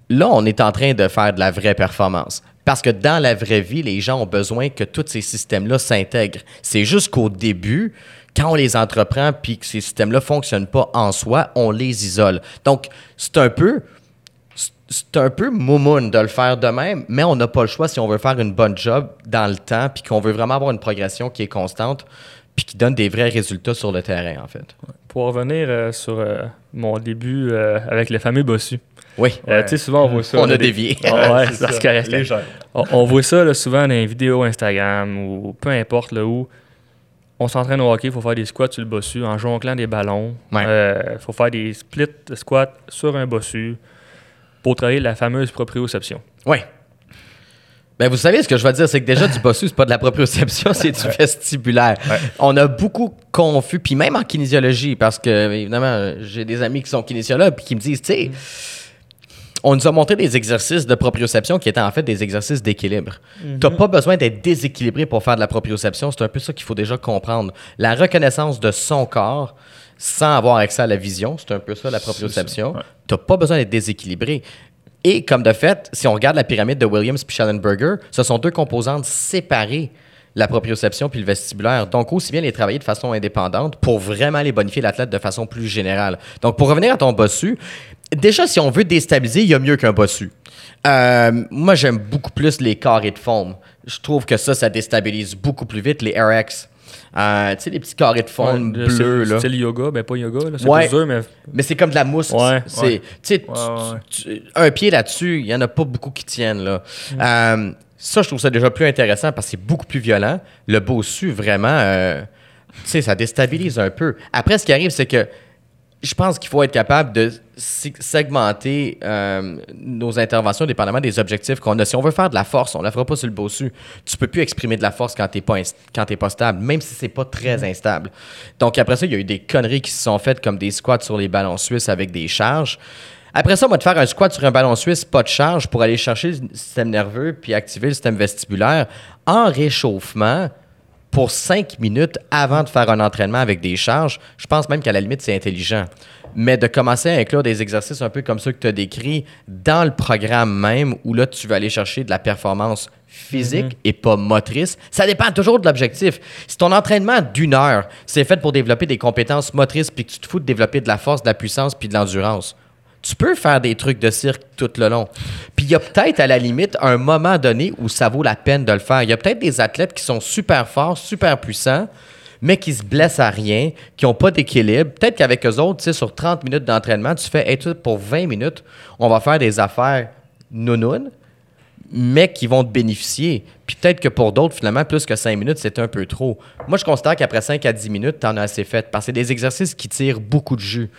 là, on est en train de faire de la vraie performance. Parce que dans la vraie vie, les gens ont besoin que tous ces systèmes-là s'intègrent. C'est juste qu'au début, quand on les entreprend puis que ces systèmes-là ne fonctionnent pas en soi, on les isole. Donc, c'est un peu. C'est un peu moumoune de le faire de même, mais on n'a pas le choix si on veut faire une bonne job dans le temps puis qu'on veut vraiment avoir une progression qui est constante puis qui donne des vrais résultats sur le terrain, en fait. Pour revenir euh, sur euh, mon début euh, avec le fameux bossu. Oui. Euh, Ouais. tu sais, souvent, on voit ça. On a des- dévié. Ah ouais, ça. On, on voit ça là, souvent dans les vidéos Instagram ou peu importe là, où on s'entraîne au hockey, il faut faire des squats sur le bossu en jonglant des ballons. Il Ouais. faut faire des splits de squats sur un bossu pour travailler la fameuse proprioception. Oui. Ben, vous savez, ce que je vais dire, c'est que déjà, du bossu, c'est pas de la proprioception, c'est du vestibulaire. On a beaucoup confus, puis même en kinésiologie, parce que, évidemment, j'ai des amis qui sont kinésiologues, puis qui me disent, tu sais, on nous a montré des exercices de proprioception qui étaient en fait des exercices d'équilibre. Tu n'as pas besoin d'être déséquilibré pour faire de la proprioception. C'est un peu ça qu'il faut déjà comprendre. La reconnaissance de son corps, sans avoir accès à la vision. C'est un peu ça la proprioception. ouais. Tu n'as pas besoin d'être déséquilibré. Et comme de fait, si on regarde la pyramide de Williams et Schellenberger, ce sont deux composantes séparées, la proprioception puis le vestibulaire. Donc, aussi bien les travailler de façon indépendante pour vraiment les bonifier l'athlète de façon plus générale. Donc, pour revenir à ton bossu, déjà, si on veut déstabiliser, il y a mieux qu'un bossu. Euh, moi, j'aime beaucoup plus les carrés de foam. Je trouve que ça, ça déstabilise beaucoup plus vite les RX. Euh, tu sais, les petits carrés de foam Ouais, bleus, c'est- là. Le yoga, ben pas yoga, là. C'est Ouais. plus dur, mais Mais c'est comme de la mousse. Ouais. C'est, tu sais, tu- un pied là-dessus, il n'y en a pas beaucoup qui tiennent. Là. Euh, ça, je trouve ça déjà plus intéressant parce que c'est beaucoup plus violent. Le bossu, vraiment, euh, tu sais, ça déstabilise un peu. Après, ce qui arrive, c'est que je pense qu'il faut être capable de se- segmenter euh, nos interventions dépendamment des objectifs qu'on a. Si on veut faire de la force, on ne la fera pas sur le bossu. Tu peux plus exprimer de la force quand tu n'es pas, quand stable, même si c'est pas très instable. Donc après ça, il y a eu des conneries qui se sont faites comme des squats sur les ballons suisses avec des charges. Après ça, on va te faire un squat sur un ballon suisse, pas de charge, pour aller chercher le système nerveux puis activer le système vestibulaire en réchauffement pour 5 minutes avant de faire un entraînement avec des charges, je pense même qu'à la limite, c'est intelligent. Mais de commencer à inclure des exercices un peu comme ceux que tu as décrits dans le programme même, où là, tu vas aller chercher de la performance physique et pas motrice, ça dépend toujours de l'objectif. Si ton entraînement d'une heure, c'est fait pour développer des compétences motrices, puis que tu te fous de développer de la force, de la puissance, puis de l'endurance, tu peux faire des trucs de cirque tout le long. Puis il y a peut-être à la limite un moment donné où ça vaut la peine de le faire. Il y a peut-être des athlètes qui sont super forts, super puissants, mais qui se blessent à rien, qui n'ont pas d'équilibre. Peut-être qu'avec eux autres, tu sais, sur 30 minutes d'entraînement, tu fais, hey, pour 20 minutes, on va faire des affaires nounounes, mais qui vont te bénéficier. Puis peut-être que pour d'autres, finalement, plus que 5 minutes, c'est un peu trop. Moi, je considère qu'après 5 à 10 minutes, tu en as assez fait, parce que c'est des exercices qui tirent beaucoup de jus.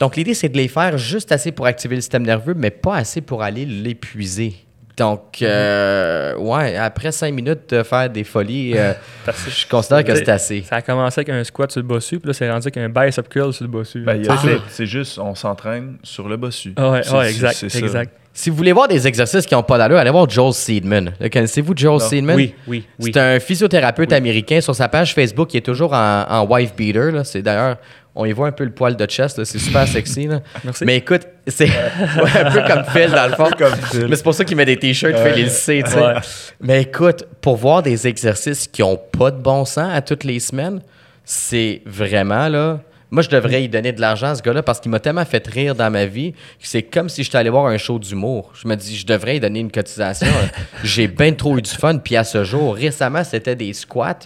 Donc, l'idée, c'est de les faire juste assez pour activer le système nerveux, mais pas assez pour aller l'épuiser. Donc, euh, ouais, après 5 minutes de faire des folies, euh, je considère que c'est assez. Ça a commencé avec un squat sur le bossu, puis là, c'est rendu avec un bicep curl sur le bossu. Ben, c'est- juste, on s'entraîne sur le bossu. Ah ouais, C'est- ouais, exact, exact. Si vous voulez voir des exercices qui n'ont pas d'allure, allez voir Joel Seedman. Le Connaissez-vous Joel Non. Seedman? Oui, oui, oui. C'est un physiothérapeute américain. Sur sa page Facebook, il est toujours en, en wife beater. là. C'est d'ailleurs, on y voit un peu le poil de chest. C'est super sexy. là. Merci. Mais écoute, c'est ouais, un peu comme Phil dans le fond. Comme. Mais c'est pour ça qu'il met des t-shirts. Phil il le sait, tu sais. Ouais. Mais écoute, pour voir des exercices qui ont pas de bon sens à toutes les semaines, c'est vraiment là. Moi, je devrais y donner de l'argent à ce gars-là parce qu'il m'a tellement fait rire dans ma vie que c'est comme si j'étais allé voir un show d'humour. Je me dis, je devrais y donner une cotisation. J'ai bien trop eu du fun. Puis à ce jour, récemment, c'était des squats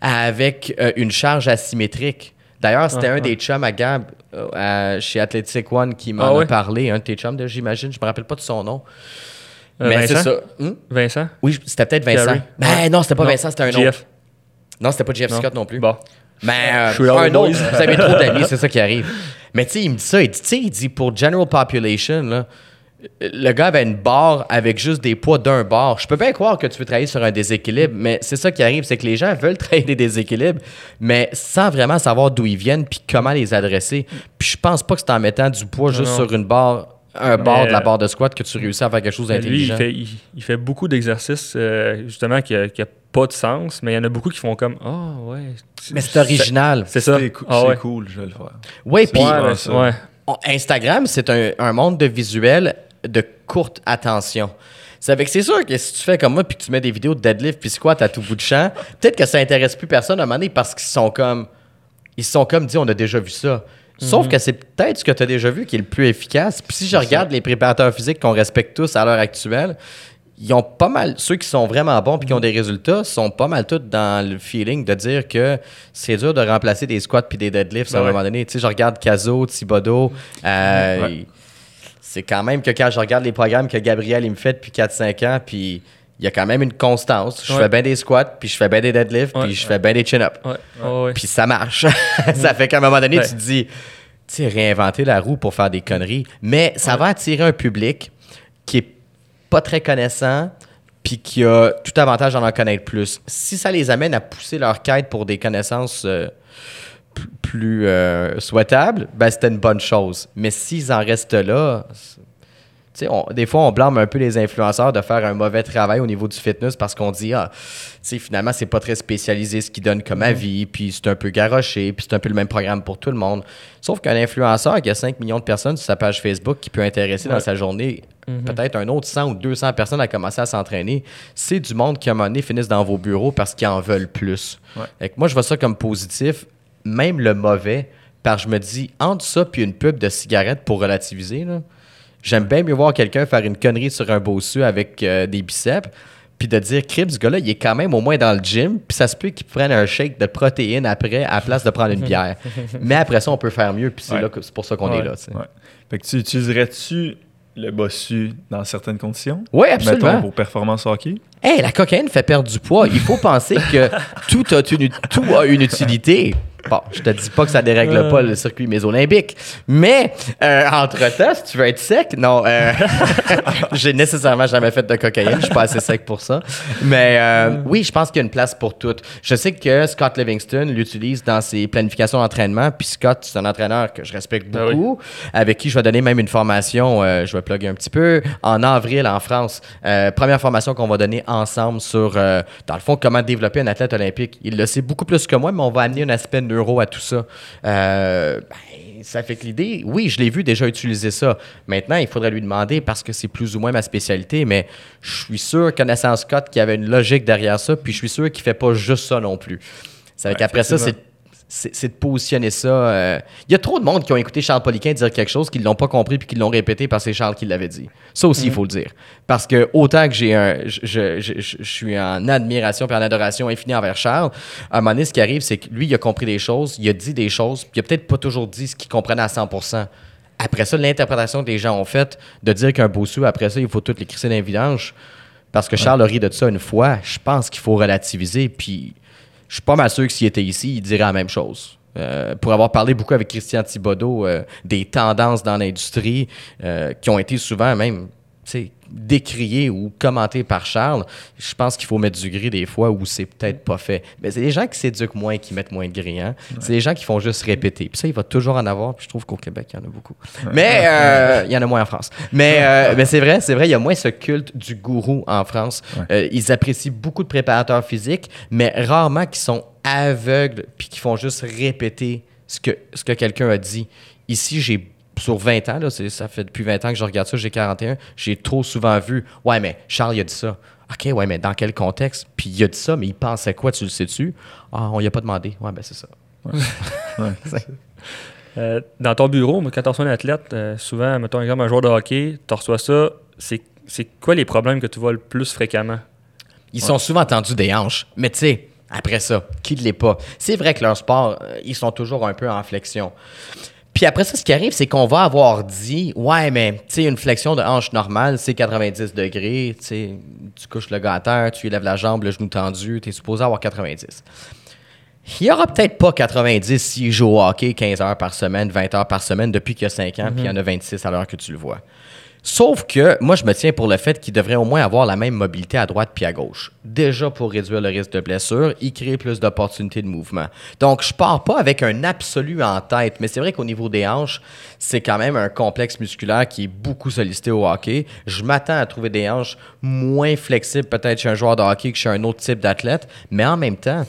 avec euh, une charge asymétrique. D'ailleurs, c'était Ah, un ah. des chums à Gab euh, à- chez Athletic One qui m'en Ah a parlé. Un de tes chums, j'imagine. Je me rappelle pas de son nom. Euh, Mais c'est ça. Hum? Vincent? Oui, c'était peut-être Vincent. Ben non, c'était pas Non. Vincent, c'était un autre. GF. Non, c'était pas Jeff. Scott non plus. Bon. Mais euh, suis là, un boys. autre, vous avez trop d'amis, c'est ça qui arrive. Mais tu sais, il me dit ça, il dit, tu sais, il dit pour general population, là, le gars avait une barre avec juste des poids d'un bar. Je peux bien croire que tu veux travailler sur un déséquilibre, mais c'est ça qui arrive, c'est que les gens veulent travailler des déséquilibres, mais sans vraiment savoir d'où ils viennent puis comment les adresser. Puis je pense pas que c'est en mettant du poids juste non. sur une barre, un bord de la euh, barre de squat que tu réussis à faire quelque chose Mais Lui, il d'intelligent. fait, il, il fait beaucoup d'exercices, euh, justement, qui n'a pas de sens, mais il y en a beaucoup qui font comme Ah, ouais. Mais c'est original. C'est ça. C'est cou- Ah ouais. cool, je vais le faire. Oui, puis Ouais, Instagram, c'est un, un monde de visuels de courte attention. C'est avec c'est sûr que si tu fais comme moi puis que tu mets des vidéos de deadlift puis squat à tout bout de champ, peut-être que ça intéresse plus personne à un moment donné parce qu'ils sont comme ils se sont comme dit on a déjà vu ça. Sauf que c'est peut-être ce que tu as déjà vu qui est le plus efficace. Puis si je regarde les préparateurs physiques qu'on respecte tous à l'heure actuelle, ils ont pas mal, ceux qui sont vraiment bons puis qui ont des résultats, sont pas mal tous dans le feeling de dire que c'est dur de remplacer des squats puis des deadlifts à un ouais. moment donné. Tu sais, je regarde Caso, Thibodeau, euh, Ouais. c'est quand même que quand je regarde les programmes que Gabriel il me fait depuis 4-5 ans, puis il y a quand même une constance. Je Ouais. fais bien des squats, puis je fais bien des deadlifts, Ouais. puis je fais bien des chin-ups. Ouais. Ouais, ouais. Puis ça marche. ça fait qu'à un moment donné, Ouais. tu te dis, tu sais, réinventer la roue pour faire des conneries. Mais ça va attirer un public qui est pas très connaissant, puis qui a tout avantage d'en en connaître plus. Si ça les amène à pousser leur quête pour des connaissances euh, plus euh, souhaitables, ben c'était une bonne chose. Mais s'ils en restent là, on- des fois, on blâme un peu les influenceurs de faire un mauvais travail au niveau du fitness parce qu'on dit, ah, tu sais, finalement, c'est pas très spécialisé ce qu'ils donnent comme avis, puis c'est un peu garoché, puis c'est un peu le même programme pour tout le monde. Sauf qu'un influenceur qui a 5 millions de personnes sur sa page Facebook qui peut intéresser dans sa journée peut-être un autre 100 ou 200 personnes à commencer à s'entraîner, c'est du monde qui, à un moment donné, finissent dans vos bureaux parce qu'ils en veulent plus. Ouais. Moi, je vois ça comme positif, même le mauvais, parce que je me dis, entre ça puis une pub de cigarette pour relativiser, là, j'aime bien mieux voir quelqu'un faire une connerie sur un bossu avec euh, des biceps, puis de dire, crib, ce gars-là, il est quand même au moins dans le gym, puis ça se peut qu'il prenne un shake de protéines après, à la place de prendre une bière. Mais après ça, on peut faire mieux, puis c'est Ouais. là que- c'est pour ça qu'on Ouais, est là. ouais. Fait que tu utiliserais-tu le bossu dans certaines conditions? Oui, absolument. Mettons pour performance hockey? Hey, la cocaïne fait perdre du poids. Il faut penser que tout a une, tout a une utilité. Bon, je te dis pas que ça dérègle pas le circuit mésolimbique, mais euh, entre-temps, si tu veux être sec, non, euh, j'ai nécessairement jamais fait de cocaïne, je suis pas assez sec pour ça. Mais euh, oui, je pense qu'il y a une place pour tout. Je sais que Scott Livingston l'utilise dans ses planifications d'entraînement, puis Scott, c'est un entraîneur que je respecte Ah oui. beaucoup, avec qui je vais donner même une formation, euh, je vais plugger un petit peu, en avril en France. Euh, première formation qu'on va donner ensemble sur, euh, dans le fond, comment développer un athlète olympique. Il le sait beaucoup plus que moi, mais on va amener un aspect neuro à tout ça. Euh, ben, ça fait que l'idée, oui, je l'ai vu déjà utiliser ça. Maintenant, il faudrait lui demander parce que c'est plus ou moins ma spécialité, mais je suis sûr, connaissant Scott, qu'il y avait une logique derrière ça, puis je suis sûr qu'il fait pas juste ça non plus. Ça fait Ouais, qu'après ça, c'est. C'est de positionner ça. euh, Il y a trop de monde qui ont écouté Charles Poliquin dire quelque chose, qui ne l'ont pas compris puis qui l'ont répété parce que c'est Charles qui l'avait dit. Ça aussi, il faut le dire. Parce que autant que j'ai un. Je, je- je- suis en admiration et en adoration infinie envers Charles, à un moment donné, ce qui arrive, c'est que lui, il a compris des choses, il a dit des choses, puis il a peut-être pas toujours dit ce qu'il comprenait à 100% Après ça, l'interprétation que les gens ont faite de dire qu'un sou, après ça, il faut tout les crisser dans les vidanges. Parce que Charles a ri de ça une fois, je pense qu'il faut relativiser. Puis je suis pas mal sûr que s'il était ici, il dirait la même chose. Euh, pour avoir parlé beaucoup avec Christian Thibodeau euh, des tendances dans l'industrie euh, qui ont été souvent même décriées ou commentées par Charles, je pense qu'il faut mettre du gris des fois où c'est peut-être pas fait. Mais c'est les gens qui s'éduquent moins qui mettent moins de gris. hein. C'est les gens qui font juste répéter. Puis ça, il va toujours en avoir. Puis je trouve qu'au Québec, il y en a beaucoup. Mais euh, il y en a moins en France. Mais, euh, mais c'est vrai, c'est vrai, il y a moins ce culte du gourou en France. Euh, ils apprécient beaucoup de préparateurs physiques, mais rarement qui sont aveugles puis qui font juste répéter ce que, ce que quelqu'un a dit. Ici, j'ai sur 20 ans, là, c'est- ça fait depuis 20 ans que je regarde ça, j'ai 41, j'ai trop souvent vu Ouais, mais Charles, il a dit ça. OK, ouais, mais dans quel contexte? Puis il a dit ça, mais il pensait quoi, tu le sais-tu? Ah, on y a pas demandé. Ouais, ben c'est ça. Euh, dans ton bureau, quand tu reçois un athlète, euh, souvent, mettons exemple un joueur de hockey, tu reçois ça, c'est c'est quoi les problèmes que tu vois le plus fréquemment? Ils sont souvent tendus des hanches. Mais tu sais, après ça, qui ne l'est pas? C'est vrai que leur sport, euh, ils sont toujours un peu en flexion. Puis après ça, ce qui arrive, c'est qu'on va avoir dit, ouais, mais tu sais, une flexion de hanche normale, c'est 90 degrés. Tu sais, tu couches le gars à terre, tu lèves la jambe, le genou tendu, tu es supposé avoir 90. Il n'y aura peut-être pas 90 s'il joue au hockey 15 heures par semaine, 20 heures par semaine depuis qu'il y a 5 ans, puis il y en a 26 à l'heure que tu le vois. Sauf que moi, je me tiens pour le fait qu'il devrait au moins avoir la même mobilité à droite puis à gauche. Déjà pour réduire le risque de blessure, il crée plus d'opportunités de mouvement. Donc, je pars pas avec un absolu en tête, mais c'est vrai qu'au niveau des hanches, c'est quand même un complexe musculaire qui est beaucoup sollicité au hockey. Je m'attends à trouver des hanches moins flexibles peut-être chez un joueur de hockey que chez un autre type d'athlète, mais en même temps,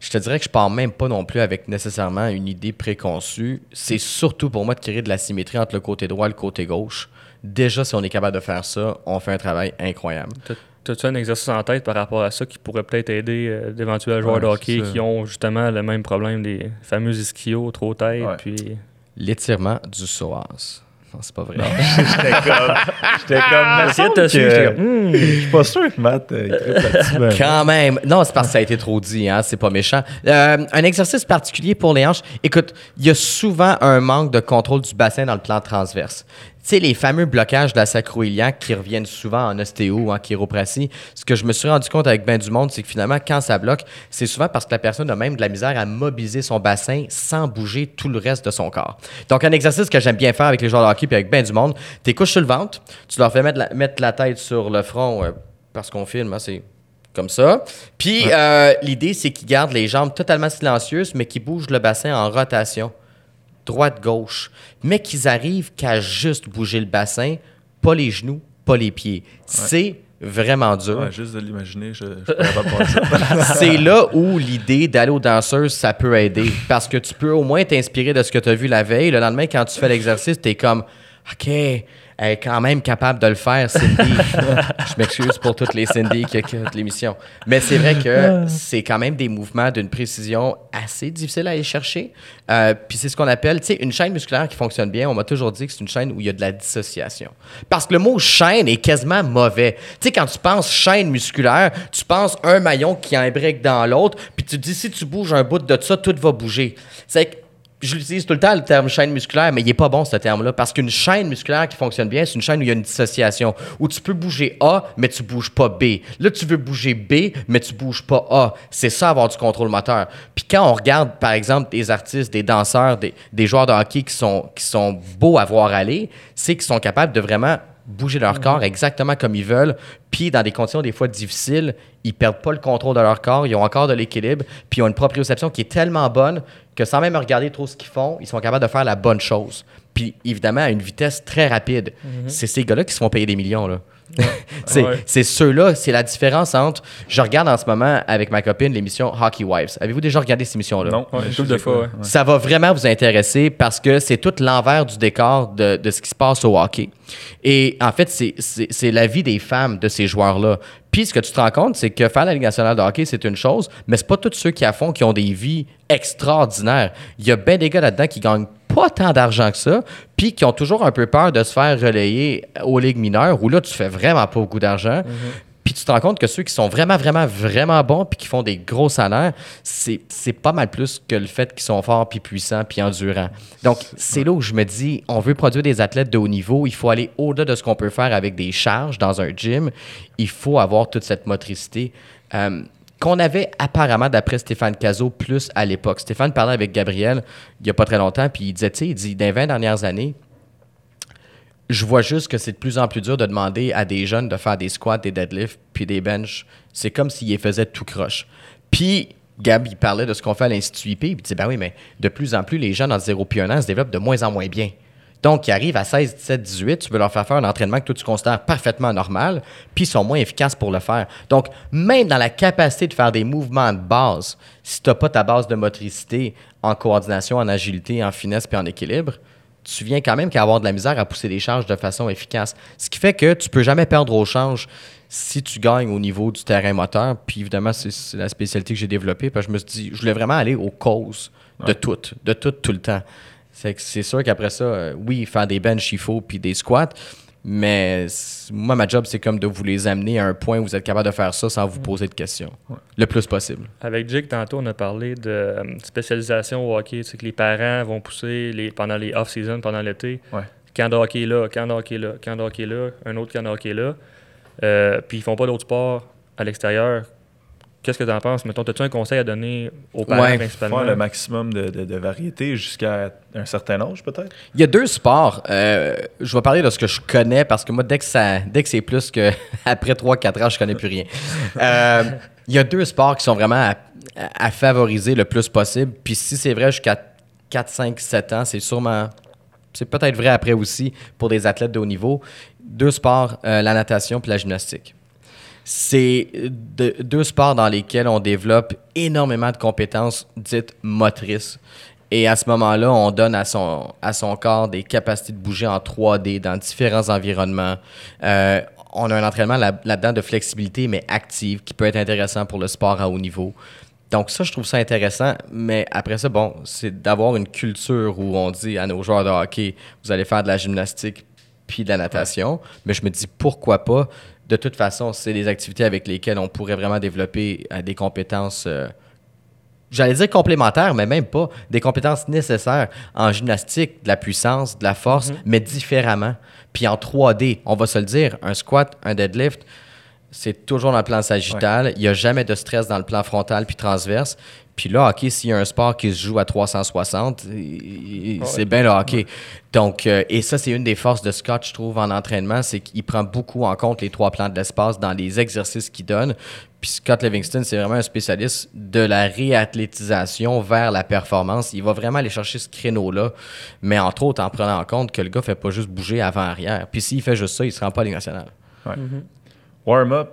je te dirais que je pars même pas non plus avec nécessairement une idée préconçue. C'est surtout pour moi de créer de la symétrie entre le côté droit et le côté gauche. Déjà, si on est capable de faire ça, on fait un travail incroyable. T'as- As-tu un exercice en tête par rapport à ça qui pourrait peut-être aider euh, d'éventuels joueurs Ouais, de hockey qui ont justement le même problème des fameux ischios, trop tête, Ouais. puis... L'étirement du psoas. Non, c'est pas vrai. J'étais comme. J'étais comme. Essayez de suivre, comme, Je suis pas sûr que Matt euh, là-dessus. ben, Quand même. Non, c'est parce que ça a été trop dit, hein? c'est pas méchant. Euh, un exercice particulier pour les hanches. Écoute, il y a souvent un manque de contrôle du bassin dans le plan transverse. Tu sais, les fameux blocages de la sacro-iliaque qui reviennent souvent en ostéo ou en chiropratie, ce que je me suis rendu compte avec ben du monde, c'est que finalement, quand ça bloque, c'est souvent parce que la personne a même de la misère à mobiliser son bassin sans bouger tout le reste de son corps. Donc, un exercice que j'aime bien faire avec les joueurs de hockey puis avec ben du monde, t'es couches sur le ventre, tu leur fais mettre la, mettre la tête sur le front euh, parce qu'on filme, hein, c'est comme ça. Puis euh, l'idée, c'est qu'ils gardent les jambes totalement silencieuses, mais qu'ils bougent le bassin en rotation, droite-gauche, mais qu'ils arrivent qu'à juste bouger le bassin pas les genoux, pas les pieds. C'est vraiment dur. Ouais, juste de l'imaginer, je, c'est là où l'idée d'aller aux danseuses, ça peut aider. Parce que tu peux au moins t'inspirer de ce que tu as vu la veille. Le lendemain, quand tu fais l'exercice, tu es comme OK, elle est quand même capable de le faire, Cindy. je m'excuse pour toutes les Cindy qui écoutent l'émission. Mais c'est vrai que c'est quand même des mouvements d'une précision assez difficile à aller chercher. Euh, Puis c'est ce qu'on appelle, tu sais, une chaîne musculaire qui fonctionne bien. On m'a toujours dit que c'est une chaîne où il y a de la dissociation. Parce que le mot chaîne est quasiment mauvais. Tu sais, quand tu penses chaîne musculaire, tu penses un maillon qui imbrique dans l'autre, puis tu te dis si tu bouges un bout de ça, tout va bouger. C'est que je l'utilise tout le temps, le terme chaîne musculaire, mais il n'est pas bon, ce terme-là. Parce qu'une chaîne musculaire qui fonctionne bien, c'est une chaîne où il y a une dissociation. Où tu peux bouger A, mais tu bouges pas B. Là, tu veux bouger B, mais tu bouges pas A. C'est ça, avoir du contrôle moteur. Puis quand on regarde, par exemple, des artistes, des danseurs, des, des joueurs de hockey qui sont, qui sont beaux à voir aller, c'est qu'ils sont capables de vraiment bouger leur corps exactement comme ils veulent. Puis, dans des conditions des fois difficiles, ils perdent pas le contrôle de leur corps, ils ont encore de l'équilibre, puis ils ont une proprioception qui est tellement bonne que sans même regarder trop ce qu'ils font, ils sont capables de faire la bonne chose. Puis, évidemment, à une vitesse très rapide. C'est ces gars-là qui se font payer des millions, là. c'est Ouais. ceux-là, c'est la différence entre. Je regarde en ce moment avec ma copine l'émission Hockey Wives. Avez-vous déjà regardé cette émission-là? Non, Ouais, je de fois, ouais. Ça va vraiment vous intéresser parce que c'est tout l'envers du décor de, de ce qui se passe au hockey. Et en fait, c'est- la vie des femmes de ces joueurs-là. Puis ce que tu te rends compte, c'est que faire la Ligue nationale de hockey, c'est une chose, mais c'est pas tous ceux qui à fond qui ont des vies extraordinaires. Il y a bien des gars là-dedans qui gagnent pas tant d'argent que ça, puis qui ont toujours un peu peur de se faire relayer aux ligues mineures, où là, tu fais vraiment pas beaucoup d'argent. Puis tu te rends compte que ceux qui sont vraiment, vraiment, vraiment bons puis qui font des gros salaires, c'est c'est pas mal plus que le fait qu'ils sont forts puis puissants puis endurants. Donc, c'est là où je me dis, on veut produire des athlètes de haut niveau, il faut aller au-delà de ce qu'on peut faire avec des charges dans un gym. Il faut avoir toute cette motricité. euh, qu'on avait apparemment, d'après Stéphane Cazot, plus à l'époque. Stéphane parlait avec Gabriel il n'y a pas très longtemps, puis il disait, tu sais, il dit, dans les 20 dernières années, je vois juste que c'est de plus en plus dur de demander à des jeunes de faire des squats, des deadlifts, puis des benches. C'est comme s'ils faisaient tout croche. Puis, Gab, il parlait de ce qu'on fait à l'Institut IP, puis il dit, ben oui, mais de plus en plus, les jeunes en 0 puis 1 an se développent de moins en moins bien. Donc, ils arrivent à 16, 17, 18, tu veux leur faire faire un entraînement que toi, tu considères parfaitement normal, puis ils sont moins efficaces pour le faire. Donc, même dans la capacité de faire des mouvements de base, si tu n'as pas ta base de motricité en coordination, en agilité, en finesse puis en équilibre, tu viens quand même qu'à avoir de la misère à pousser des charges de façon efficace. Ce qui fait que tu peux jamais perdre au change si tu gagnes au niveau du terrain moteur. Puis évidemment, c'est la spécialité que j'ai développée. Parce que je me suis dit, je voulais vraiment aller aux causes de tout, de tout, tout le temps. C'est c'est sûr qu'après ça, euh, oui, faire des benches, il faut, puis des squats. Mais moi, ma job, c'est comme de vous les amener à un point où vous êtes capable de faire ça sans vous poser de questions. Le plus possible. Avec Jake, tantôt, on a parlé de euh, spécialisation au hockey. Tu sais, que les parents vont pousser les, pendant les off-season, pendant l'été. Ouais. Camp de hockey là, camp de hockey là, camp de hockey là, un autre camp de hockey là. Euh, puis ils font pas d'autres sports à l'extérieur. Qu'est-ce que tu en penses? Mettons, as-tu un conseil à donner aux parents Ouais. principalement? Faire le maximum de, de, de variété jusqu'à un certain âge, peut-être? Il y a deux sports. euh, je vais parler de ce que je connais parce que moi, dès que, ça, dès que c'est plus que après 3-4 ans, je connais plus rien. Euh, il y a deux sports qui sont vraiment à, à- à favoriser le plus possible. Puis si c'est vrai jusqu'à 4, 5, 7 ans, c'est sûrement. C'est peut-être vrai après aussi pour des athlètes de haut niveau. Deux sports, euh, la natation puis la gymnastique. C'est de- deux sports dans lesquels on développe énormément de compétences dites motrices. Et à ce moment-là, on donne à son, à son corps des capacités de bouger en 3D dans différents environnements. Euh, on a un entraînement là- là-dedans de flexibilité, mais active, qui peut être intéressant pour le sport à haut niveau. Donc ça, je trouve ça intéressant. Mais après ça, bon, c'est d'avoir une culture où on dit à nos joueurs de hockey, vous allez faire de la gymnastique puis de la natation. Mais je me dis, pourquoi pas? De toute façon, c'est des activités avec lesquelles on pourrait vraiment développer euh, des compétences, euh, j'allais dire complémentaires, mais même pas, des compétences nécessaires en gymnastique, de la puissance, de la force, mais différemment. Puis en 3D, on va se le dire, un squat, un deadlift, c'est toujours dans le plan sagittal. Il n'y a jamais de stress dans le plan frontal puis transverse. Puis Puis là, hockey, s'il y a un sport qui se joue à 360, il- c'est bien le hockey. Donc, euh, et ça, c'est une des forces de Scott, je trouve, en entraînement, c'est qu'il prend beaucoup en compte les trois plans de l'espace dans les exercices qu'il donne. Puis Scott Livingston, c'est vraiment un spécialiste de la réathlétisation vers la performance. Il va vraiment aller chercher ce créneau-là, mais entre autres en prenant en compte que le gars fait pas juste bouger avant-arrière. Puis s'il fait juste ça, il se rend pas à Ligue nationale. Warm-up,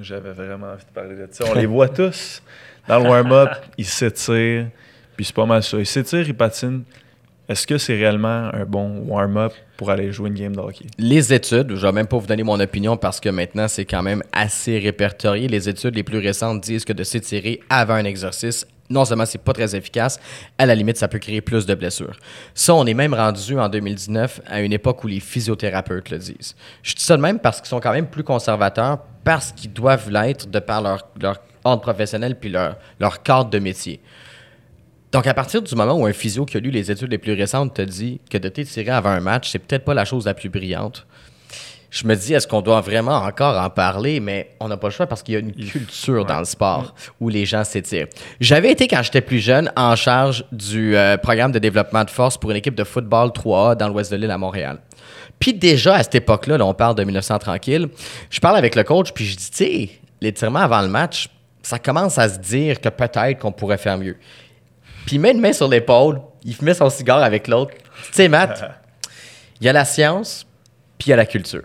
j'avais vraiment envie de parler de ça. On les voit tous. Dans le warm-up, ils s'étirent, puis c'est pas mal ça. Ils s'étirent, ils patinent. Est-ce que c'est réellement un bon warm-up pour aller jouer une game de hockey? Les études, je vais même pas vous donner mon opinion parce que maintenant c'est quand même assez répertorié. Les études les plus récentes disent que de s'étirer avant un exercice, non seulement c'est pas très efficace, à la limite ça peut créer plus de blessures. Ça, on est même rendu en 2019 à une époque où les physiothérapeutes le disent. Je dis ça de même parce qu'ils sont quand même plus conservateurs, parce qu'ils doivent l'être de par leur, leur ordre professionnel puis leur, leur cadre de métier. Donc, à partir du moment où un physio qui a lu les études les plus récentes te dit que de t'étirer avant un match, c'est peut-être pas la chose la plus brillante, je me dis, est-ce qu'on doit vraiment encore en parler? Mais on n'a pas le choix parce qu'il y a une culture dans le sport où les gens s'étirent. J'avais été, quand j'étais plus jeune, en charge du euh, programme de développement de force pour une équipe de football 3A dans l'ouest de l'île à Montréal. Puis déjà, à cette époque-là, là, on parle de 1900 tranquille, je parle avec le coach, puis je dis, tu sais, l'étirement avant le match, ça commence à se dire que peut-être qu'on pourrait faire mieux. Puis il met une main sur l'épaule, il met son cigare avec l'autre. Tu sais, Matt, il y a la science, puis il y a la culture.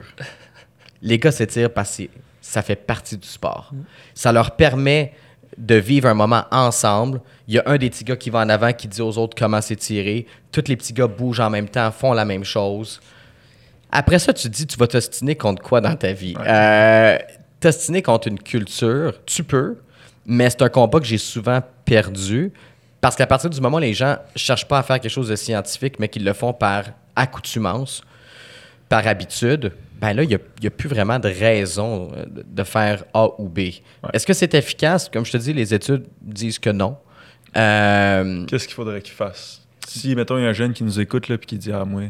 Les gars s'étirent parce que ça fait partie du sport. Ça leur permet de vivre un moment ensemble. Il y a un des petits gars qui va en avant qui dit aux autres comment s'étirer. Tous les petits gars bougent en même temps, font la même chose. Après ça, tu te dis, tu vas t'ostiner contre quoi dans ta vie? Euh, t'ostiner contre une culture, tu peux, mais c'est un combat que j'ai souvent perdu parce qu'à partir du moment où les gens ne cherchent pas à faire quelque chose de scientifique, mais qu'ils le font par accoutumance, par habitude, ben là, il n'y a, plus vraiment de raison euh, de de faire A ou B. Est-ce que c'est efficace? Comme je te dis, les études disent que non. Euh, Qu'est-ce qu'il faudrait qu'ils fassent? Si, mettons, il y a un jeune qui nous écoute là, puis qui dit Ah, moi,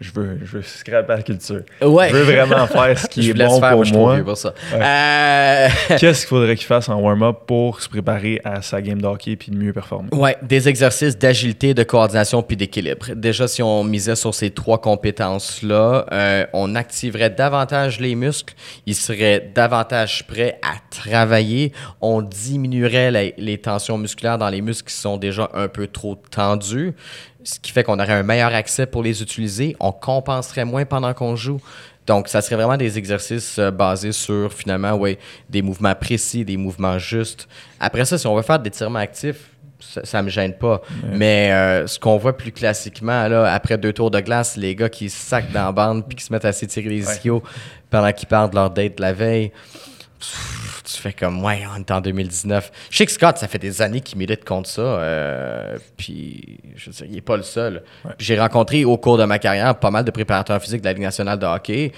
je veux, je veux scraper la culture. Ouais. Je veux vraiment faire ce qui je est bon faire, pour moi, pour ça. Euh, Qu'est-ce qu'il faudrait qu'il fasse en warm-up pour se préparer à sa game de hockey puis de mieux performer? Ouais, des exercices d'agilité, de coordination puis d'équilibre. Déjà, si on misait sur ces trois compétences-là, euh, on activerait davantage les muscles, ils seraient davantage prêts à travailler, on diminuerait les tensions musculaires dans les muscles qui sont déjà un peu trop tendus, ce qui fait qu'on aurait un meilleur accès pour les utiliser, on compenserait moins pendant qu'on joue. Donc, ça serait vraiment des exercices euh, basés sur, finalement, ouais, des mouvements précis, des mouvements justes. Après ça, si on veut faire des étirements actifs, ça, ça me gêne pas. Mais euh, ce qu'on voit plus classiquement, là, après deux tours de glace, les gars qui se sacent dans la bande puis qui se mettent à s'étirer les Ouais. ischios pendant qu'ils partent de leur date la veille, tu fais comme, ouais, on est en 2019. Je sais que Scott, ça fait des années qu'il milite contre ça. euh, puis, je veux dire, il n'est pas le seul. J'ai rencontré au cours de ma carrière pas mal de préparateurs physiques de la Ligue nationale de hockey.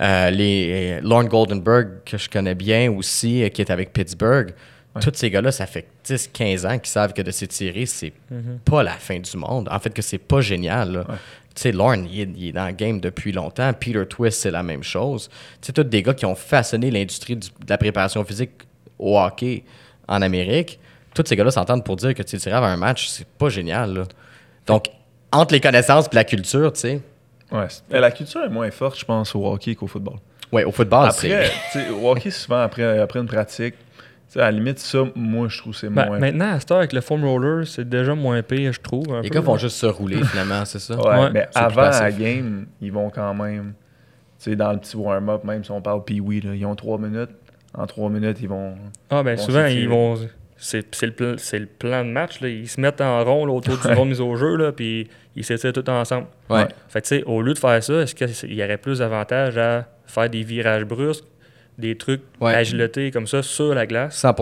Euh, les, Lorne Goldenberg, que je connais bien aussi, euh, qui est avec Pittsburgh. Tous ces gars-là, ça fait 10-15 ans qu'ils savent que de s'étirer, c'est pas la fin du monde. En fait, que c'est pas génial. là. Tu sais, Lorne, il est, il est dans le game depuis longtemps. Peter Twist, c'est la même chose. Tu sais, tous des gars qui ont façonné l'industrie du- de la préparation physique au hockey en Amérique. Tous ces gars-là s'entendent pour dire que tu tirer avant un match, c'est pas génial. là. Donc, entre les connaissances et la culture, tu sais. Ouais. La culture est moins forte, je pense, au hockey qu'au football. Ouais, au football, Après, c'est. sais, au hockey, souvent, après, après une pratique, tu sais, à la limite, ça, moi, je trouve que c'est Ben, moins. Maintenant, à cette heure, avec le foam roller, c'est déjà moins pire, je trouve. un Les peu, gars vont juste se rouler, finalement, c'est ça? Ouais, Ouais, mais avant la game, ils vont quand même, tu sais, dans le petit warm-up, même si on parle pee-wee, là, ils ont trois minutes. En trois minutes, ils vont. Ah, ben souvent, c'est ils vont. C'est c'est le, plan- c'est le plan de match. Là. Ils se mettent en rond là, autour du rond mise au jeu, là, puis ils s'étirent tout ensemble. Ouais. Fait que, tu sais, au lieu de faire ça, est-ce qu'il y aurait plus d'avantage à faire des virages brusques, des trucs Ouais. agiletés comme ça sur la glace? 100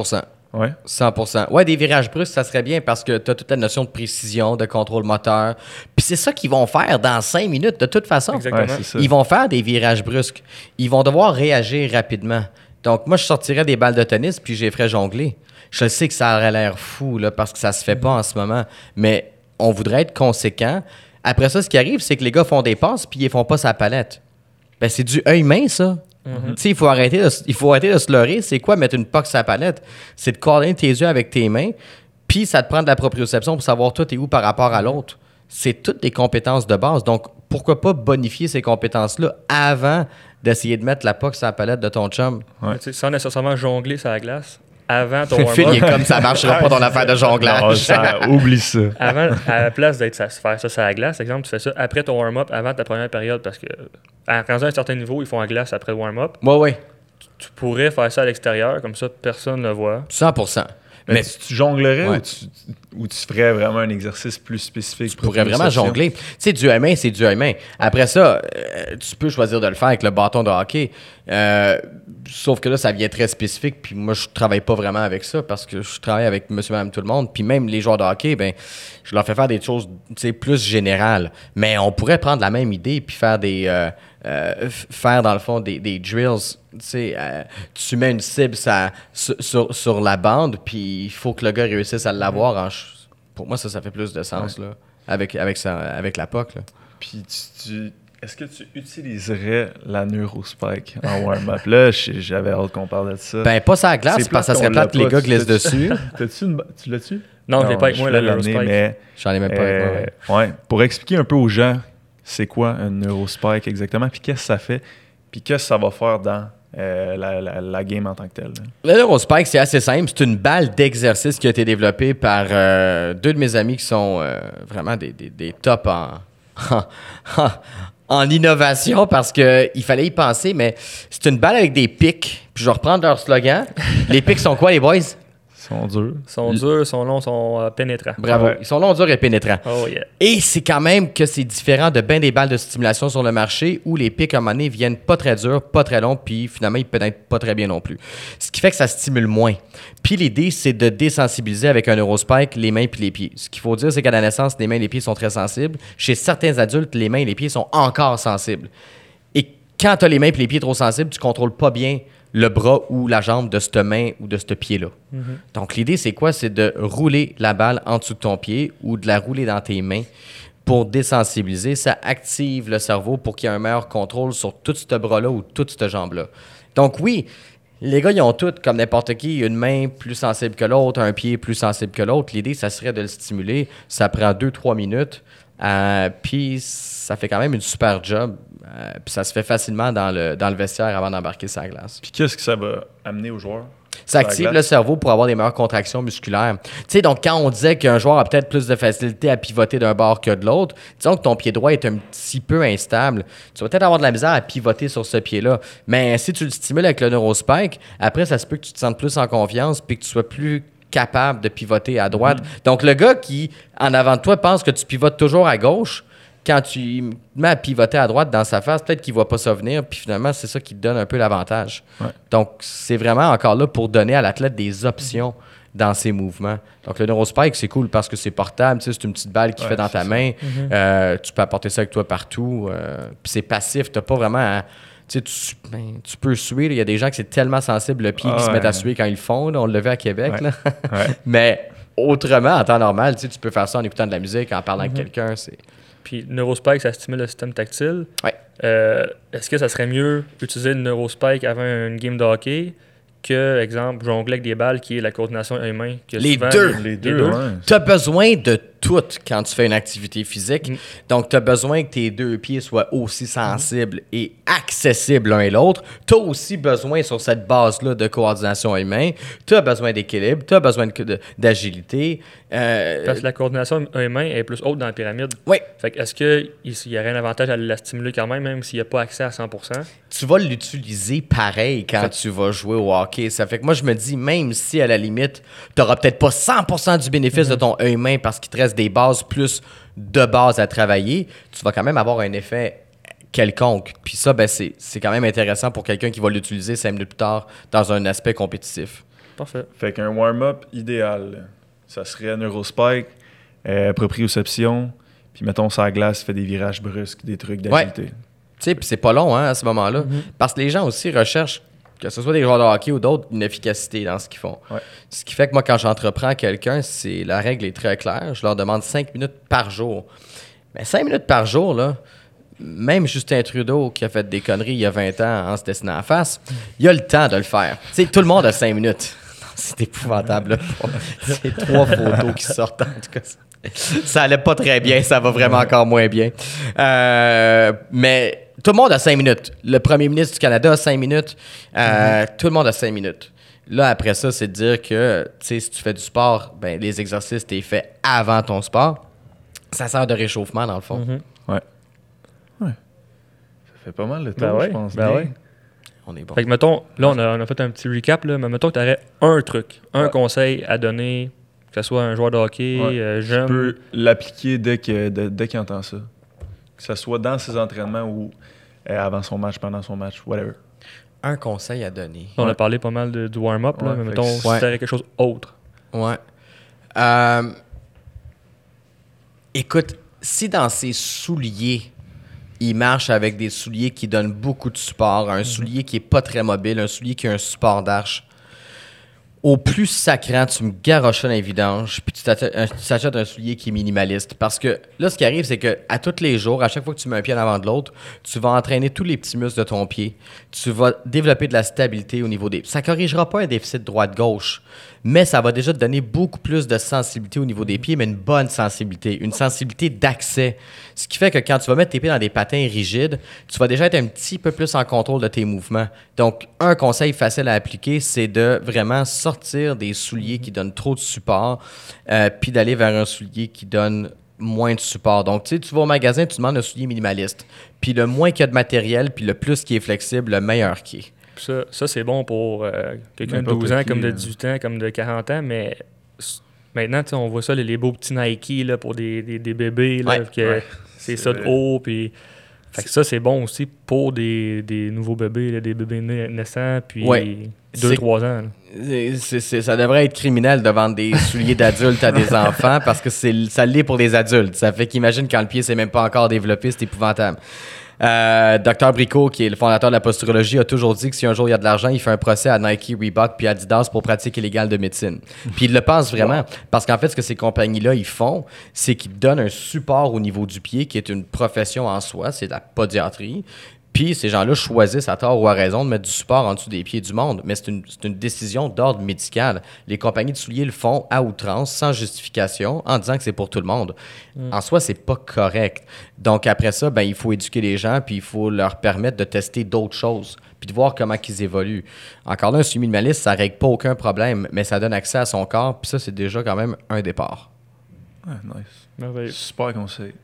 Ouais. 100% Ouais, des virages brusques, ça serait bien parce que tu as toute la notion de précision, de contrôle moteur. Puis c'est ça qu'ils vont faire dans 5 minutes, de toute façon. Exactement. Ouais, c'est ça. Ils vont faire des virages brusques. Ils vont devoir réagir rapidement. Donc, moi, je sortirais des balles de tennis puis je les ferais jongler. Je sais que ça aurait l'air fou, là, parce que ça se fait pas en ce moment. Mais on voudrait être conséquent. Après ça, ce qui arrive, c'est que les gars font des passes puis ils font pas sa palette. Ben, c'est du œil-main, ça. Sais, il faut arrêter de, il faut arrêter de se leurrer. C'est quoi mettre une puck sur la palette? C'est de coordonner tes yeux avec tes mains Puis ça te prend de la proprioception pour savoir toi, t'es où par rapport à l'autre. C'est toutes des compétences de base. Donc, pourquoi pas bonifier ces compétences-là avant d'essayer de mettre la poque sur la palette de ton chum? Ouais. Sans nécessairement jongler sur la glace, avant ton Phil, il est warm-up, comme ça marchera pas ton affaire de Non, jonglage. ça- oublie ça. avant, à la place d'être ça, faire ça sur la glace, exemple, tu fais ça après ton warm-up, avant ta première période, parce que à, rendu à un certain niveau, ils font la glace après le warm-up. Ouais, ouais, Tu pourrais faire ça à l'extérieur, comme ça, personne ne le voit. 100%. Mais, tu, tu jonglerais Ouais. ou, tu, ou tu ferais vraiment un exercice plus spécifique? tu pourrais vraiment jongler. Tu sais, du main, c'est du main. Après ça, euh, tu peux choisir de le faire avec le bâton de hockey. Euh, sauf que là, ça vient très spécifique. Puis moi, je travaille pas vraiment avec ça parce que je travaille avec monsieur, madame, tout le monde. Puis même les joueurs de hockey, ben, je leur fais faire des choses plus générales. Mais on pourrait prendre la même idée puis faire des. euh, euh, faire dans le fond des, des drills. Tu sais, euh, tu mets une cible ça, sur, sur, sur la bande, puis il faut que le gars réussisse à l'avoir. en ch- Pour moi, ça, ça fait plus de sens là, avec, avec, ça, avec la POC. Là. Puis tu, tu- est-ce que tu utiliserais la neurospike en warm-up? Là, j'avais hâte qu'on parle de ça. Ben, pas ça à glace, C'est parce que ça serait plate que les gars glissent Tu- dessus. T'as-tu une tu l'as-tu? Non, je l'ai pas avec moi, la Neurospike. J'en ai même pas avec moi, Euh, ouais. ouais, pour expliquer un peu aux gens, c'est quoi un neurospike exactement, puis qu'est-ce que ça fait, puis qu'est-ce que ça va faire dans euh, la, game en tant que telle. Le Neurospike, c'est assez simple. C'est une balle d'exercice qui a été développée par euh, deux de mes amis qui sont euh, vraiment des, des, des tops en, en innovation parce qu'il fallait y penser, mais c'est une balle avec des pics. Puis je vais reprendre leur slogan. les pics sont quoi, les boys? Ils sont durs. Ils sont durs, sont longs, ils sont euh, pénétrants. Bravo. Ouais. Ils sont longs, durs et pénétrants. Oh yeah. Et c'est quand même que c'est différent de bien des balles de stimulation sur le marché où les pics à un moment donné viennent pas très durs, pas très longs, puis finalement ils pénètrent pas très bien non plus. Ce qui fait que ça stimule moins. Puis l'idée, c'est de désensibiliser avec un Neurospike les mains puis les pieds. Ce qu'il faut dire, c'est qu'à la naissance, les mains et les pieds sont très sensibles. Chez certains adultes, les mains et les pieds sont encore sensibles. Et quand tu as les mains et les pieds trop sensibles, tu contrôles pas bien le bras ou la jambe de cette main ou de ce pied-là. Donc, l'idée, c'est quoi? C'est de rouler la balle en dessous de ton pied ou de la rouler dans tes mains pour désensibiliser. Ça active le cerveau pour qu'il y ait un meilleur contrôle sur tout ce bras-là ou toute cette jambe-là. Donc, oui, les gars, ils ont tous, comme n'importe qui, une main plus sensible que l'autre, un pied plus sensible que l'autre. L'idée, ça serait de le stimuler. Ça prend 2-3 minutes. Euh, puis ça fait quand même une super job. Euh, puis ça se fait facilement dans le, dans le vestiaire avant d'embarquer sa glace. Puis qu'est-ce que ça va amener aux joueurs? Ça active le cerveau pour avoir des meilleures contractions musculaires. Tu sais, donc quand on disait qu'un joueur a peut-être plus de facilité à pivoter d'un bord que de l'autre, disons que ton pied droit est un petit peu instable, tu vas peut-être avoir de la misère à pivoter sur ce pied-là. Mais si tu le stimules avec le neurospike, après, ça se peut que tu te sentes plus en confiance puis que tu sois plus capable de pivoter à droite. Donc, le gars qui, en avant de toi, pense que tu pivotes toujours à gauche, quand tu mets à pivoter à droite dans sa face, peut-être qu'il ne voit pas ça venir, puis finalement, c'est ça qui te donne un peu l'avantage. Ouais. Donc, c'est vraiment encore là pour donner à l'athlète des options dans ses mouvements. Donc, le Neurospike, c'est cool parce que c'est portable, c'est une petite balle qui Ouais, fait dans ta ça. main. Euh, tu peux apporter ça avec toi partout. euh, puis c'est passif, tu n'as pas vraiment à- Tu sais, tu, ben, tu peux suer. Il y a des gens qui c'est tellement sensible le pied Ah qui se mettent à suer quand ils le font. là. On le vu à Québec. Là. Mais autrement, en temps normal, tu peux faire ça en écoutant de la musique, en parlant avec quelqu'un. C'est... Puis Neurospike, ça stimule le système tactile. Ouais. Euh, Est-ce que ça serait mieux d'utiliser le Neurospike avant une game de hockey que, exemple, jongler avec des balles qui est la coordination humaine que Les souvent, deux. Les deux, ouais. Tu as besoin de tout quand tu fais une activité physique. Mm. Donc, tu as besoin que tes deux pieds soient aussi sensibles et accessibles l'un et l'autre. Tu as aussi besoin, sur cette base-là, de coordination humaine. Tu as besoin d'équilibre, tu as besoin d'agilité. Euh, Parce que la coordination humaine est plus haute dans la pyramide. oui, Fait que est-ce qu'il y aurait un avantage à la stimuler quand même, même s'il n'y a pas accès à 100%? tu vas l'utiliser pareil quand tu vas jouer au hockey. Ça fait que moi, je me dis, même si à la limite, tu n'auras peut-être pas 100% du bénéfice de ton œil main parce qu'il te reste des bases plus de base à travailler, tu vas quand même avoir un effet quelconque. Puis ça, ben, c'est c'est quand même intéressant pour quelqu'un qui va l'utiliser cinq minutes plus tard dans un aspect compétitif. Parfait. Fait qu'un warm-up idéal, ça serait neurospike, euh, proprioception, puis mettons ça glace, fait des virages brusques, des trucs d'agilité. Tu sais, puis c'est pas long hein, à ce moment-là. Parce que les gens aussi recherchent, que ce soit des joueurs de hockey ou d'autres, une efficacité dans ce qu'ils font. Ouais. Ce qui fait que moi, quand j'entreprends quelqu'un, c'est la règle est très claire. Je leur demande 5 minutes par jour. Mais 5 minutes par jour, là, même Justin Trudeau, qui a fait des conneries il y a 20 ans en se dessinant en face, il a le temps de le faire. Tu sais, tout le monde a 5 minutes C'est épouvantable. C'est trois photos qui sortent. En tout cas, ça allait pas très bien. Ça va vraiment encore moins bien. Euh, mais tout le monde a cinq minutes. Le premier ministre du Canada a cinq minutes. Euh, Tout le monde a cinq minutes. Là, après ça, c'est de dire que tu sais, si tu fais du sport, ben, les exercices, t'es fait avant ton sport. Ça sert de réchauffement, dans le fond. Mhm. Ouais. Ouais. Ça fait pas mal le temps, Ben ouais, je pense. ben ouais. On est bon. Fait que, mettons, là, on a, on a fait un petit recap, là, mais mettons que tu aurais un truc, un Ouais. conseil à donner, que ce soit un joueur de hockey, Ouais. euh, Tu jeune. peux l'appliquer dès que- de- dès qu'il entend ça. Que ce soit dans ses entraînements ou euh, avant son match, pendant son match, whatever. Un conseil à donner. On a parlé pas mal de, du warm-up, là, Ouais, mais fait mettons, que si Ouais. quelque chose autre. Ouais. Euh, écoute, si dans ses souliers, il marche avec des souliers qui donnent beaucoup de support, un soulier qui est pas très mobile, un soulier qui a un support d'arche, au plus sacrant, tu me garoches dans les puis tu t'achètes un- tu t'achètes un soulier qui est minimaliste. Parce que là, ce qui arrive, c'est que à tous les jours, à chaque fois que tu mets un pied en avant de l'autre, tu vas entraîner tous les petits muscles de ton pied. Tu vas développer de la stabilité au niveau des. Ça corrigera pas un déficit droite-gauche, mais ça va déjà te donner beaucoup plus de sensibilité au niveau des pieds, mais une bonne sensibilité, une sensibilité d'accès. Ce qui fait que quand tu vas mettre tes pieds dans des patins rigides, tu vas déjà être un petit peu plus en contrôle de tes mouvements. Donc, un conseil facile à appliquer, c'est de vraiment sortir des souliers qui donnent trop de support, euh, puis d'aller vers un soulier qui donne moins de support. Donc, tu sais, tu vas au magasin, tu demandes un soulier minimaliste. Puis le moins qu'il y a de matériel, puis le plus qui est flexible, le meilleur qui est. Ça, ça c'est bon pour euh, quelqu'un de N'importe 12 ans, qui, comme de euh. 18 ans, comme de 40 ans, mais maintenant, on voit ça, les, les beaux petits Nike là, pour des, des, des bébés, là, Ouais, que ouais, c'est ça de haut, puis... Fait que ça, c'est bon aussi pour des, des nouveaux bébés, là, des bébés na- naissants, puis Ouais. C'est- 2-3 ans. ça devrait être criminel de vendre des souliers d'adultes à des enfants parce que c'est ça l'est pour des adultes. Ça fait qu'imagine quand le pied s'est même pas encore développé, c'est épouvantable. Euh, Docteur Bricot, qui est le fondateur de la posturologie, a toujours dit que si un jour il y a de l'argent, il fait un procès à Nike, Reebok puis Adidas pour pratique illégale de médecine. Puis il le pense vraiment. Parce qu'en fait, ce que ces compagnies-là, ils font, c'est qu'ils donnent un support au niveau du pied, qui est une profession en soi, c'est la podiatrie. Puis ces gens-là choisissent à tort ou à raison de mettre du support en dessous des pieds du monde. Mais c'est une, décision d'ordre médical. Les compagnies de souliers le font à outrance, sans justification, en disant que c'est pour tout le monde. En soi, c'est pas correct. Donc après ça, ben, il faut éduquer les gens, puis il faut leur permettre de tester d'autres choses, puis de voir comment ils évoluent. Encore là, un suivi minimaliste, ça règle pas aucun problème, mais ça donne accès à son corps, puis ça, c'est déjà quand même un départ. Ouais, nice. Merveilleux. Super conseil.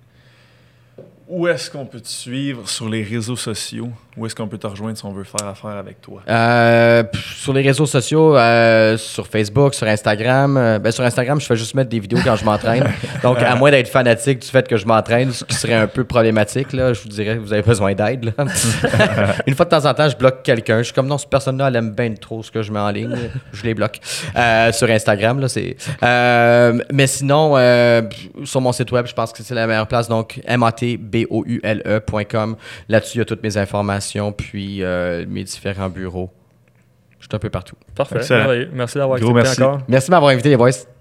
Où est-ce qu'on peut te suivre sur les réseaux sociaux? Où est-ce qu'on peut te rejoindre si on veut faire affaire avec toi? Euh, sur les réseaux sociaux, euh, sur Facebook, sur Instagram. euh, ben, sur Instagram, je fais juste mettre des vidéos quand je m'entraîne. Donc, à moins d'être fanatique du fait que je m'entraîne, ce qui serait un peu problématique, là, je vous dirais que vous avez besoin d'aide. Une fois de temps en temps, je bloque quelqu'un. Je suis comme non, cette personne-là, elle aime bien trop ce que je mets en ligne. Je les bloque. Sur Instagram, là, c'est. Mais sinon, sur mon site web, je pense que c'est la meilleure place. Donc, matboule.com. Là-dessus, il y a toutes mes informations, puis euh, mes différents bureaux. Je suis un peu partout. Parfait. Merci d'avoir Gros accepté merci. encore. Merci de m'avoir invité, les boys.